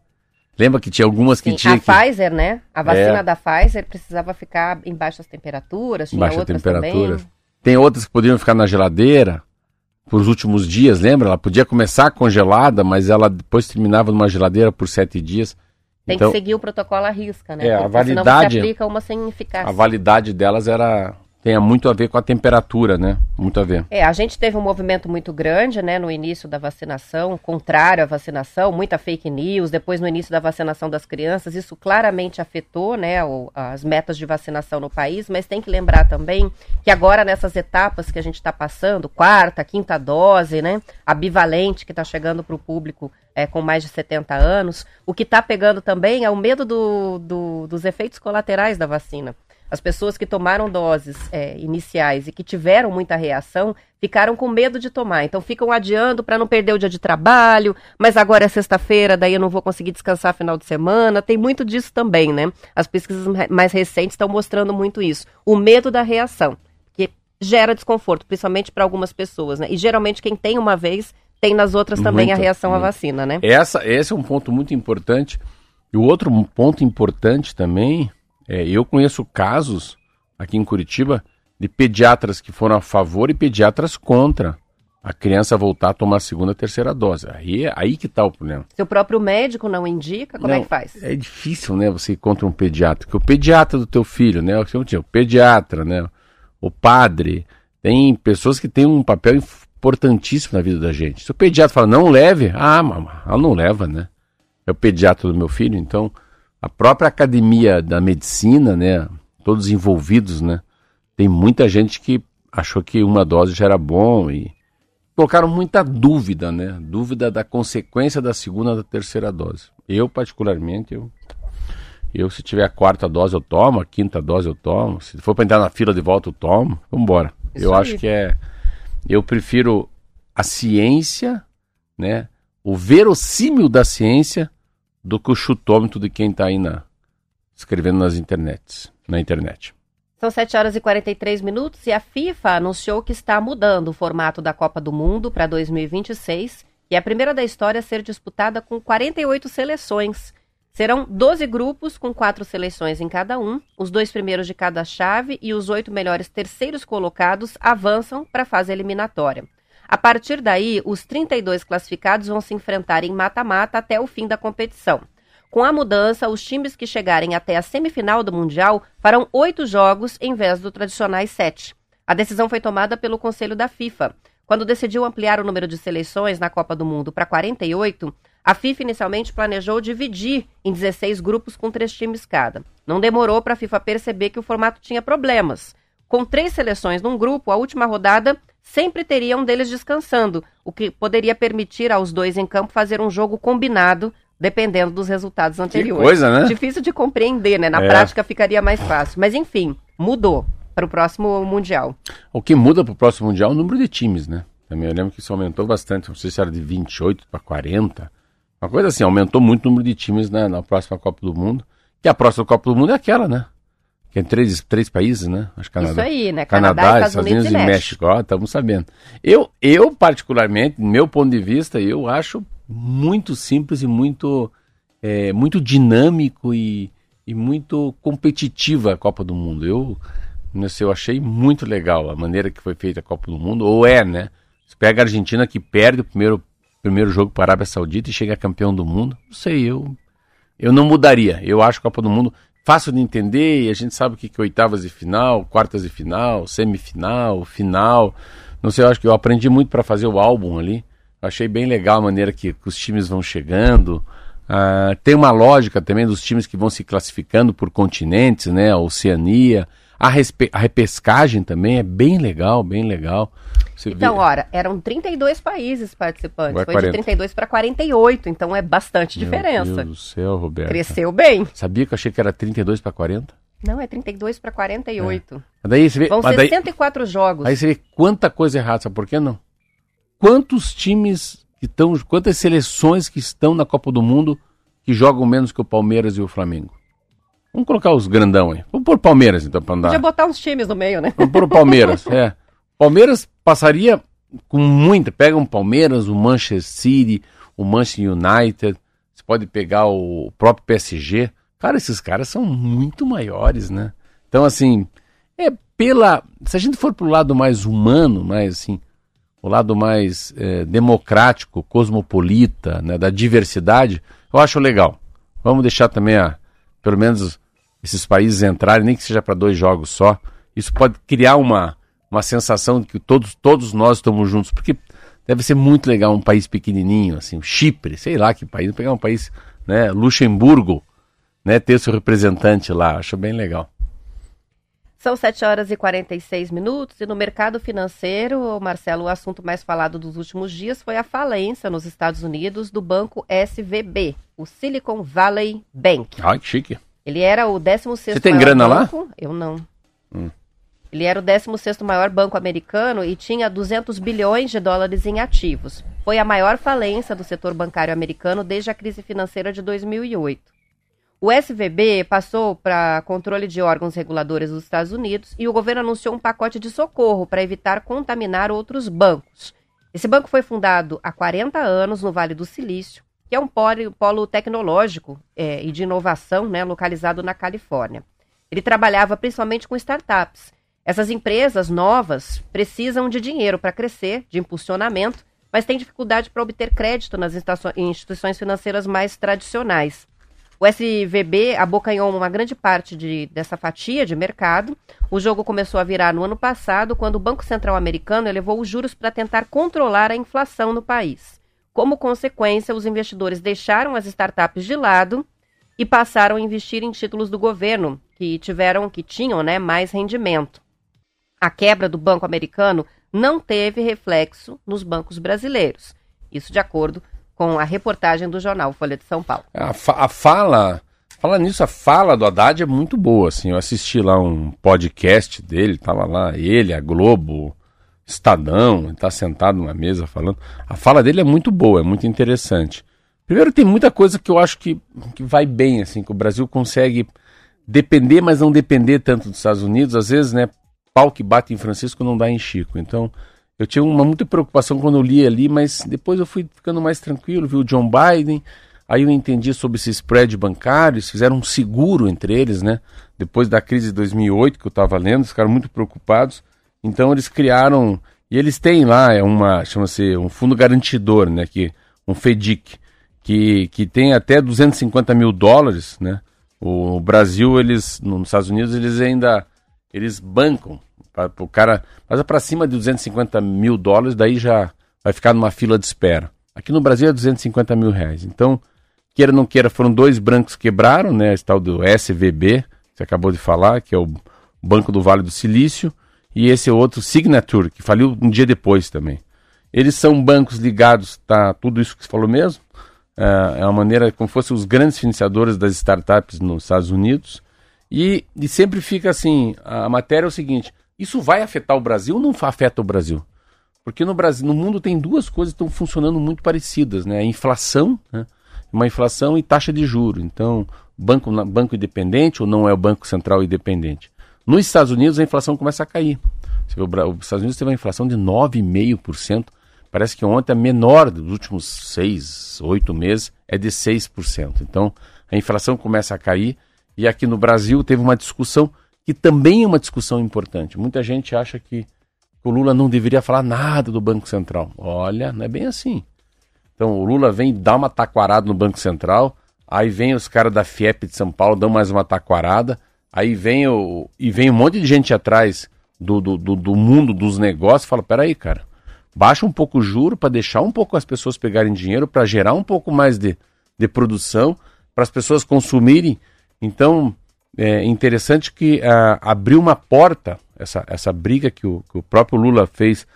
S2: Lembra que tinha algumas que Sim, tinha. A
S1: que... Pfizer, né? A vacina é. da Pfizer precisava ficar em baixas temperaturas, tinha Baixa outras temperaturas. Também.
S2: Tem outras que poderiam ficar na geladeira por os últimos dias, lembra? Ela podia começar congelada, mas ela depois terminava numa geladeira por sete dias.
S1: Tem então, que seguir o protocolo à risca, né?
S2: É, a validade. Senão
S1: você aplica uma sem eficácia.
S2: A validade delas era tenha muito a ver com a temperatura, né? Muito a ver.
S1: É, a gente teve um movimento muito grande, né, no início da vacinação, contrário à vacinação, muita fake news, depois no início da vacinação das crianças, isso claramente afetou, né, o, as metas de vacinação no país, mas tem que lembrar também que agora nessas etapas que a gente está passando, quarta, quinta dose, né, a bivalente que está chegando para o público é, com mais de 70 anos, o que está pegando também é o medo do, do, dos efeitos colaterais da vacina. As pessoas que tomaram doses é, iniciais e que tiveram muita reação ficaram com medo de tomar. Então ficam adiando para não perder o dia de trabalho, mas agora é sexta-feira, daí eu não vou conseguir descansar final de semana. Tem muito disso também, né? As pesquisas mais recentes estão mostrando muito isso. O medo da reação, que gera desconforto, principalmente para algumas pessoas, né? E geralmente quem tem uma vez tem nas outras também muito, a reação muito. à vacina, né?
S2: Essa, esse é um ponto muito importante. E o outro ponto importante também é, eu conheço casos aqui em Curitiba de pediatras que foram a favor e pediatras contra a criança voltar a tomar a segunda e terceira dose. Aí, aí que está o problema.
S1: Se o próprio médico não indica, como
S2: não,
S1: é que faz?
S2: É difícil, né, você ir contra um pediatra. Porque o pediatra do teu filho, né, o pediatra, né, o padre, tem pessoas que têm um papel importantíssimo na vida da gente. Se o pediatra fala, não leve, ah, mamãe, ela não leva, né? É o pediatra do meu filho, então a própria academia da medicina, né, todos envolvidos, né, tem muita gente que achou que uma dose já era bom e colocaram muita dúvida, né, dúvida da consequência da segunda da terceira dose. Eu particularmente, eu, eu se tiver a quarta dose eu tomo, a quinta dose eu tomo, se for para entrar na fila de volta eu tomo, vamos embora. Eu aí. acho que é, eu prefiro a ciência, né, o verossímil da ciência do que o chutômetro de quem está aí na, escrevendo nas internets, na internet.
S1: São 7 horas e 43 minutos e a FIFA anunciou que está mudando o formato da Copa do Mundo para 2026, que é a primeira da história a ser disputada com 48 seleções. Serão 12 grupos com quatro seleções em cada um. Os dois primeiros de cada chave e os oito melhores terceiros colocados avançam para a fase eliminatória. A partir daí, os 32 classificados vão se enfrentar em mata-mata até o fim da competição. Com a mudança, os times que chegarem até a semifinal do Mundial farão oito jogos em vez dos tradicionais sete. A decisão foi tomada pelo Conselho da FIFA. Quando decidiu ampliar o número de seleções na Copa do Mundo para 48, a FIFA inicialmente planejou dividir em 16 grupos com três times cada. Não demorou para a FIFA perceber que o formato tinha problemas. Com três seleções num grupo, a última rodada sempre teria um deles descansando, o que poderia permitir aos dois em campo fazer um jogo combinado, dependendo dos resultados anteriores.
S2: Que coisa, né?
S1: Difícil de compreender, né? Na é. prática ficaria mais fácil. Mas enfim, mudou para o próximo Mundial.
S2: O que muda para o próximo Mundial é o número de times, né? Também eu lembro que isso aumentou bastante. Não sei se era de 28 para 40. Uma coisa assim, aumentou muito o número de times né, na próxima Copa do Mundo. Que a próxima Copa do Mundo é aquela, né? É três, três países, né?
S1: Acho Canadá. Isso aí, né?
S2: Canadá, Canadá Estados, Estados, Unidos, Unidos e México. Ó, estamos sabendo. Eu, eu, particularmente, do meu ponto de vista, eu acho muito simples e muito, é, muito dinâmico e, e muito competitiva a Copa do Mundo. Eu, eu achei muito legal a maneira que foi feita a Copa do Mundo, ou é, né? Você pega a Argentina que perde o primeiro, primeiro jogo para a Arábia Saudita e chega campeão do mundo. Não sei, eu, eu não mudaria. Eu acho a Copa do Mundo fácil de entender e a gente sabe o que é oitavas de final, quartas de final, semifinal, final. Não sei, eu acho que eu aprendi muito para fazer o álbum ali. achei bem legal a maneira que, que os times vão chegando. Uh, tem uma lógica também dos times que vão se classificando por continentes, né? A Oceania. A, a repescagem também é bem legal, bem legal.
S1: Você então, vê... ora, eram 32 países participantes. Vai Foi 40. de 32 para 48, então é bastante Meu diferença. Meu
S2: Deus do céu, Roberto.
S1: Cresceu bem.
S2: Sabia que eu achei que era 32 para 40?
S1: Não, é 32 para 48.
S2: É. Daí você vê,
S1: Vão ser daí, 104 jogos.
S2: Aí você vê quanta coisa errada, sabe por que não? Quantos times que estão, quantas seleções que estão na Copa do Mundo que jogam menos que o Palmeiras e o Flamengo? Vamos colocar os grandão aí. Vamos pôr Palmeiras, então, para andar.
S1: Podia botar uns times no meio, né?
S2: Vamos pôr o Palmeiras, é. Palmeiras passaria com muita. Pega um Palmeiras, o Manchester City, o Manchester United. Você pode pegar o próprio PSG. Cara, esses caras são muito maiores, né? Então, assim, é pela. Se a gente for pro lado mais humano, mais assim, o lado mais é, democrático, cosmopolita, né, da diversidade, eu acho legal. Vamos deixar também a, pelo menos esses países entrarem, nem que seja para dois jogos só. Isso pode criar uma, uma sensação de que todos, todos nós estamos juntos, porque deve ser muito legal um país pequenininho, assim, Chipre, sei lá que país, pegar um país, né, Luxemburgo, né, ter seu representante lá, acho bem legal.
S1: São 7 horas e 46 minutos e no mercado financeiro, Marcelo, o assunto mais falado dos últimos dias foi a falência nos Estados Unidos do banco SVB, o Silicon Valley Bank.
S2: Ai, que chique.
S1: Ele era o 16º
S2: Você tem grana banco.
S1: lá? Eu não. Hum. Ele era o 16º maior banco americano e tinha 200 bilhões de dólares em ativos. Foi a maior falência do setor bancário americano desde a crise financeira de 2008. O SVB passou para controle de órgãos reguladores dos Estados Unidos e o governo anunciou um pacote de socorro para evitar contaminar outros bancos. Esse banco foi fundado há 40 anos no Vale do Silício, que é um polo, tecnológico é, e de inovação né, localizado na Califórnia. Ele trabalhava principalmente com startups. Essas empresas novas precisam de dinheiro para crescer, de impulsionamento, mas têm dificuldade para obter crédito nas instituições financeiras mais tradicionais. O SVB abocanhou uma grande parte de, dessa fatia de mercado. O jogo começou a virar no ano passado, quando o Banco Central americano elevou os juros para tentar controlar a inflação no país. Como consequência, os investidores deixaram as startups de lado e passaram a investir em títulos do governo, que tiveram, que tinham né, mais rendimento. A quebra do banco americano não teve reflexo nos bancos brasileiros. Isso de acordo com a reportagem do jornal Folha de São Paulo.
S2: A, fa a fala, fala nisso, a fala do Haddad é muito boa, assim, eu assisti lá um podcast dele, tava lá ele, a Globo, Estadão, ele tá sentado numa mesa falando. A fala dele é muito boa, é muito interessante. Primeiro tem muita coisa que eu acho que, que vai bem, assim, que o Brasil consegue depender, mas não depender tanto dos Estados Unidos. Às vezes, né, pau que bate em Francisco não dá em Chico. Então, eu tinha uma muita preocupação quando eu li ali, mas depois eu fui ficando mais tranquilo, vi o John Biden, aí eu entendi sobre esse spread bancário, eles fizeram um seguro entre eles, né? Depois da crise de 2008 que eu estava lendo, eles ficaram muito preocupados. Então eles criaram, e eles têm lá, é uma, chama-se um fundo garantidor, né? Que, um FEDIC, que, que tem até 250 mil dólares, né? O Brasil, eles, nos Estados Unidos, eles ainda, eles bancam o cara, mas é para cima de 250 mil dólares, daí já vai ficar numa fila de espera. Aqui no Brasil é 250 mil reais. Então, queira ou não queira, foram dois brancos que quebraram, né? Esse tal do SVB, você acabou de falar, que é o Banco do Vale do Silício, e esse outro Signature, que faliu um dia depois também. Eles são bancos ligados, tá? Tudo isso que você falou mesmo. É, é uma maneira como fossem os grandes financiadores das startups nos Estados Unidos. E, e sempre fica assim: a matéria é o seguinte: isso vai afetar o Brasil ou não afeta o Brasil? Porque no Brasil, no mundo tem duas coisas que estão funcionando muito parecidas, né? A inflação, né? uma inflação e taxa de juro. Então, banco, banco independente ou não é o Banco Central independente. Nos Estados Unidos, a inflação começa a cair. Os Estados Unidos teve uma inflação de 9,5%. Parece que ontem a menor dos últimos seis, oito meses é de 6%. Então, a inflação começa a cair. E aqui no Brasil teve uma discussão que também é uma discussão importante. Muita gente acha que o Lula não deveria falar nada do Banco Central. Olha, não é bem assim. Então o Lula vem dar uma taquarada no Banco Central, aí vem os caras da FIEP de São Paulo, dão mais uma taquarada, aí vem o, e vem um monte de gente atrás do, do, do, do mundo dos negócios e fala, peraí, cara, baixa um pouco o juro para deixar um pouco as pessoas pegarem dinheiro, para gerar um pouco mais de, de produção, para as pessoas consumirem. Então, é interessante que uh, abriu uma porta, essa, essa briga que o, que o próprio Lula fez,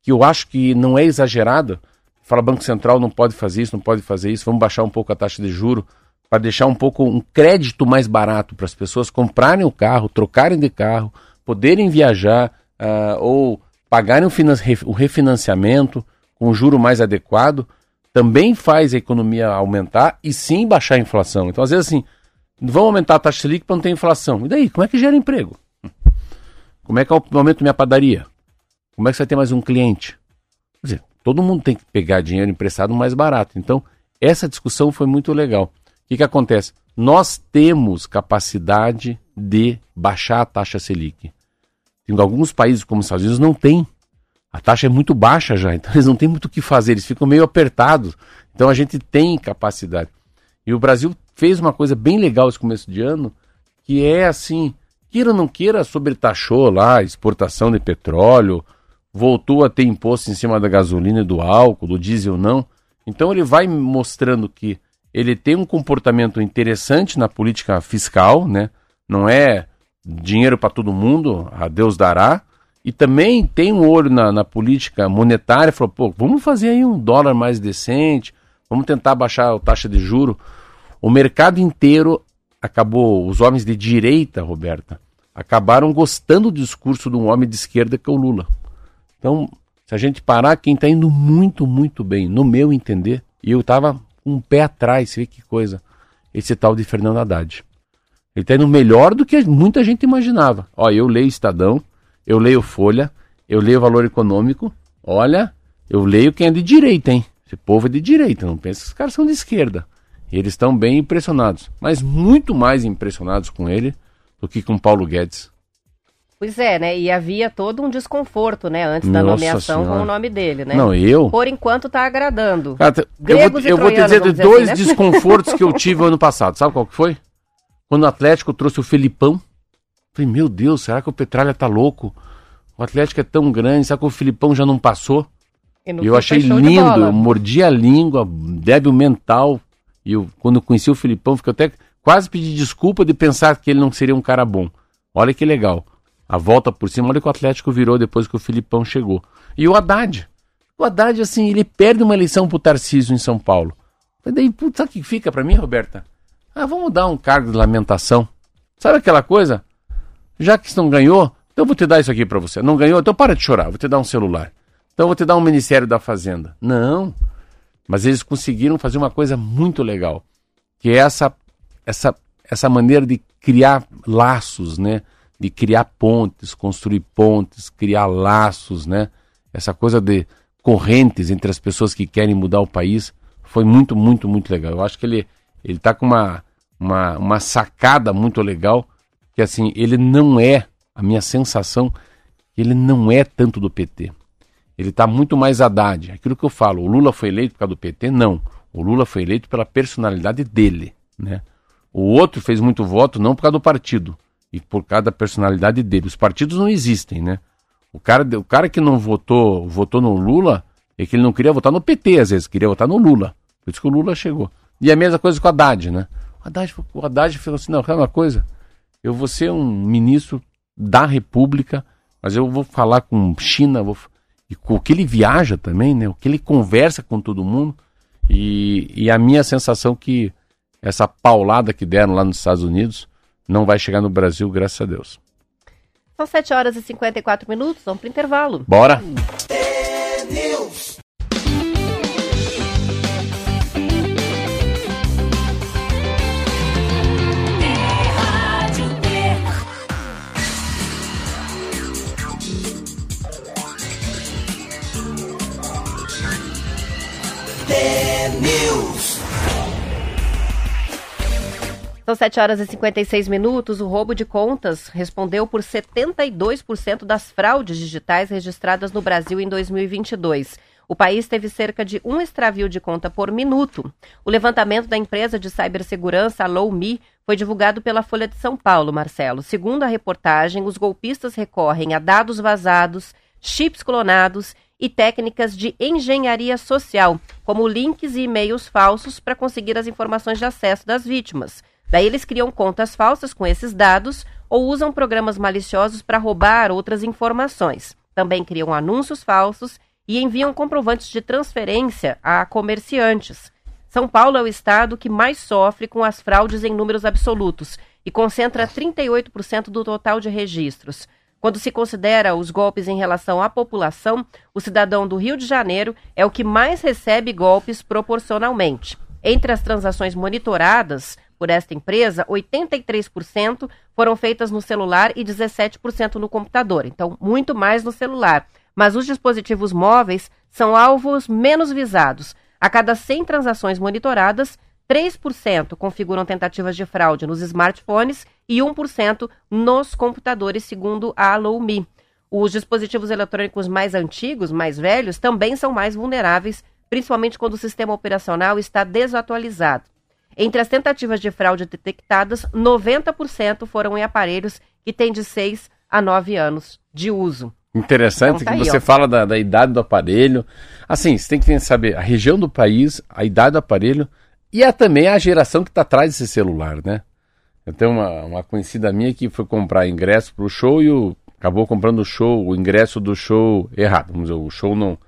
S2: que eu acho que não é exagerada, fala Banco Central não pode fazer isso, não pode fazer isso, vamos baixar um pouco a taxa de juro para deixar um pouco um crédito mais barato para as pessoas comprarem o carro, trocarem de carro, poderem viajar uh, ou pagarem o, o refinanciamento com um juro mais adequado, também faz a economia aumentar e sim baixar a inflação. Então, às vezes, assim, vamos aumentar a taxa Selic para não ter inflação. E daí? Como é que gera emprego? Como é que eu aumento minha padaria? Como é que você vai ter mais um cliente? Quer dizer, Todo mundo tem que pegar dinheiro emprestado mais barato. Então, essa discussão foi muito legal. Que, que acontece? Nós temos capacidade de baixar a taxa Selic. Em alguns países, como os Estados Unidos, não tem. A taxa é muito baixa já, então eles não têm muito o que fazer, eles ficam meio apertados. Então a gente tem capacidade. E o Brasil fez uma coisa bem legal esse começo de ano, que é assim, queira ou não queira, sobretaxou lá exportação de petróleo, voltou a ter imposto em cima da gasolina e do álcool, do diesel não. Então ele vai mostrando que ele tem um comportamento interessante na política fiscal, né? Não é dinheiro para todo mundo, a Deus dará. E também tem um olho na, na política monetária, falou, pô, vamos fazer aí um dólar mais decente, vamos tentar baixar a taxa de juro. O mercado inteiro acabou, os homens de direita, Roberta, acabaram gostando do discurso de um homem de esquerda que é o Lula. Então, se a gente parar, quem está indo muito, muito bem, no meu entender, e eu estava com um pé atrás, vê que coisa, esse tal de Fernando Haddad. Ele está indo melhor do que muita gente imaginava. Ó, eu leio Estadão, eu leio Folha, eu leio Valor Econômico, olha, eu leio quem é de direita, hein? Esse povo é de direita, não pensa que os caras são de esquerda. Eles estão bem impressionados, mas muito mais impressionados com ele do que com Paulo Guedes.
S1: Pois é, né? E havia todo um desconforto, né? Antes da Nossa nomeação senhora. com o nome dele, né?
S2: Não, eu.
S1: Por enquanto tá agradando.
S2: Cara, eu vou, eu vou te dizer de dois assim, né? desconfortos que eu tive ano passado. Sabe qual que foi? Quando o Atlético trouxe o Felipão. Falei, meu Deus, será que o Petralha tá louco? O Atlético é tão grande, será que o Filipão já não passou? E eu achei lindo, eu mordi a língua, débil mental. E eu, quando conheci o Filipão, fiquei até quase pedi desculpa de pensar que ele não seria um cara bom. Olha que legal a volta por cima. Olha que o Atlético virou depois que o Filipão chegou. E o Haddad. O Haddad, assim, ele perde uma eleição pro Tarcísio em São Paulo. E daí, putz, sabe o que fica para mim, Roberta? Ah, vamos dar um cargo de lamentação. Sabe aquela coisa? Já que não ganhou, então eu vou te dar isso aqui para você. Não ganhou, então para de chorar, vou te dar um celular. Então eu vou te dar um Ministério da Fazenda. Não. Mas eles conseguiram fazer uma coisa muito legal, que é essa essa essa maneira de criar laços, né? De criar pontes, construir pontes, criar laços, né? Essa coisa de correntes entre as pessoas que querem mudar o país foi muito, muito, muito legal. Eu acho que ele ele está com uma, uma, uma sacada muito legal, que assim, ele não é, a minha sensação, ele não é tanto do PT. Ele está muito mais Haddad. Aquilo que eu falo, o Lula foi eleito por causa do PT? Não. O Lula foi eleito pela personalidade dele, né? O outro fez muito voto não por causa do partido, e por causa da personalidade dele. Os partidos não existem, né? O cara, o cara que não votou, votou no Lula, é que ele não queria votar no PT, às vezes, queria votar no Lula. Por isso que o Lula chegou. E a mesma coisa com o Haddad, né? O Haddad, o Haddad falou assim, não, uma coisa, eu vou ser um ministro da República, mas eu vou falar com China, vou, e com o que ele viaja também, né? O que ele conversa com todo mundo. E, e a minha sensação que essa paulada que deram lá nos Estados Unidos não vai chegar no Brasil, graças a Deus.
S1: São 7 horas e 54 minutos, vamos para o intervalo.
S2: Bora! News.
S1: São 7 horas e 56 minutos. O roubo de contas respondeu por 72% das fraudes digitais registradas no Brasil em 2022. O país teve cerca de um extravio de conta por minuto. O levantamento da empresa de cibersegurança LowMe foi divulgado pela Folha de São Paulo, Marcelo. Segundo a reportagem, os golpistas recorrem a dados vazados, chips clonados e técnicas de engenharia social, como links e e-mails falsos para conseguir as informações de acesso das vítimas. Daí eles criam contas falsas com esses dados ou usam programas maliciosos para roubar outras informações. Também criam anúncios falsos e enviam comprovantes de transferência a comerciantes. São Paulo é o estado que mais sofre com as fraudes em números absolutos e concentra 38% do total de registros. Quando se considera os golpes em relação à população, o cidadão do Rio de Janeiro é o que mais recebe golpes proporcionalmente. Entre as transações monitoradas, por esta empresa, 83% foram feitas no celular e 17% no computador. Então, muito mais no celular. Mas os dispositivos móveis são alvos menos visados. A cada 100 transações monitoradas, 3% configuram tentativas de fraude nos smartphones e 1% nos computadores, segundo a AlloMe. Os dispositivos eletrônicos mais antigos, mais velhos, também são mais vulneráveis, principalmente quando o sistema operacional está desatualizado. Entre as tentativas de fraude detectadas, 90% foram em aparelhos que têm de 6 a 9 anos de uso.
S2: Interessante então, tá que aí, você ó. fala da, da, idade do aparelho. Assim, você tem que saber a região do país, a idade do aparelho e é também a geração que está atrás desse celular, né? Eu tenho uma, uma conhecida minha que foi comprar ingresso para o show e o, acabou comprando o show, o ingresso do show errado. Vamos dizer, o show não.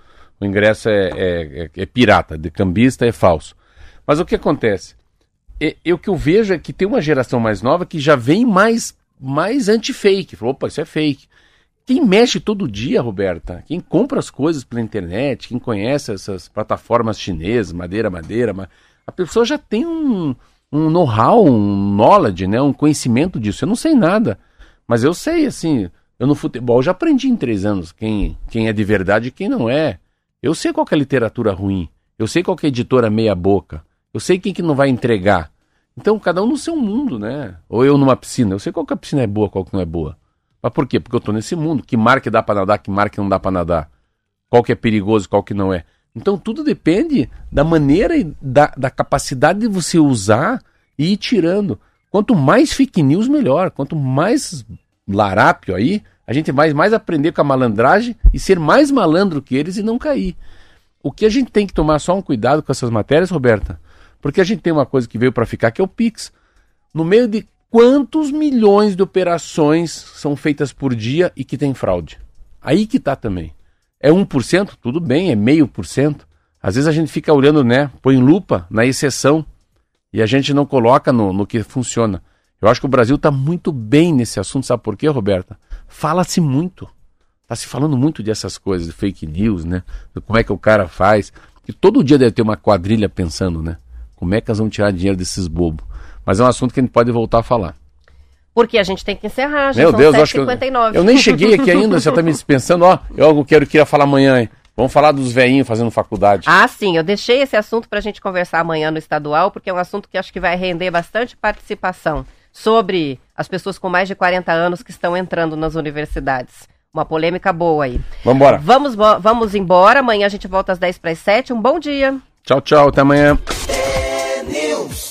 S2: O ingresso é, é, é, é pirata, de cambista é falso. Mas o que acontece? E, o que eu vejo é que tem uma geração mais nova que já vem mais, mais anti-fake. Opa, isso é fake. Quem mexe todo dia, Roberta, quem compra as coisas pela internet, quem conhece essas plataformas chinesas, madeira, madeira, a pessoa já tem um, um know-how, um knowledge, né, um conhecimento disso. Eu não sei nada, mas eu sei, assim, eu no futebol já aprendi em três anos quem, quem é de verdade e quem não é. Eu sei qual é a literatura ruim, eu sei qual é a editora meia boca, eu sei quem que não vai entregar. Então, cada um no seu mundo, né? Ou eu numa piscina. Eu sei qual que a piscina é boa, qual que não é boa. Mas por quê? Porque eu estou nesse mundo. Que mar que dá para nadar, que mar que não dá para nadar. Qual que é perigoso, qual que não é. Então, tudo depende da maneira e da, da capacidade de você usar e ir tirando. Quanto mais fake news, melhor. Quanto mais larápio aí, a gente vai mais aprender com a malandragem e ser mais malandro que eles e não cair. O que a gente tem que tomar só um cuidado com essas matérias, Roberta, porque a gente tem uma coisa que veio para ficar, que é o Pix. No meio de quantos milhões de operações são feitas por dia e que tem fraude? Aí que está também. É 1%? Tudo bem, é meio por cento. Às vezes a gente fica olhando, né? Põe lupa na exceção e a gente não coloca no, no que funciona. Eu acho que o Brasil está muito bem nesse assunto, sabe por quê, Roberta? Fala-se muito. Está se falando muito dessas coisas, de fake news, né? De como é que o cara faz. E todo dia deve ter uma quadrilha pensando, né? Como é que elas vão tirar dinheiro desses bobos? Mas é um assunto que a gente pode voltar a falar.
S1: Porque a gente tem que encerrar,
S2: Meu Deus, acho que eu, eu, nem cheguei aqui ainda, você está me dispensando, ó, eu quero, queria falar amanhã, hein? Vamos falar dos veinhos fazendo faculdade.
S1: Ah, sim, eu deixei esse assunto para a gente conversar amanhã no estadual, porque é um assunto que acho que vai render bastante participação sobre as pessoas com mais de 40 anos que estão entrando nas universidades. Uma polêmica boa aí.
S2: Vambora.
S1: Vamos, vamos embora. Amanhã a gente volta às 10 para as 7. Um bom dia.
S2: Tchau, tchau. Até amanhã. Dose.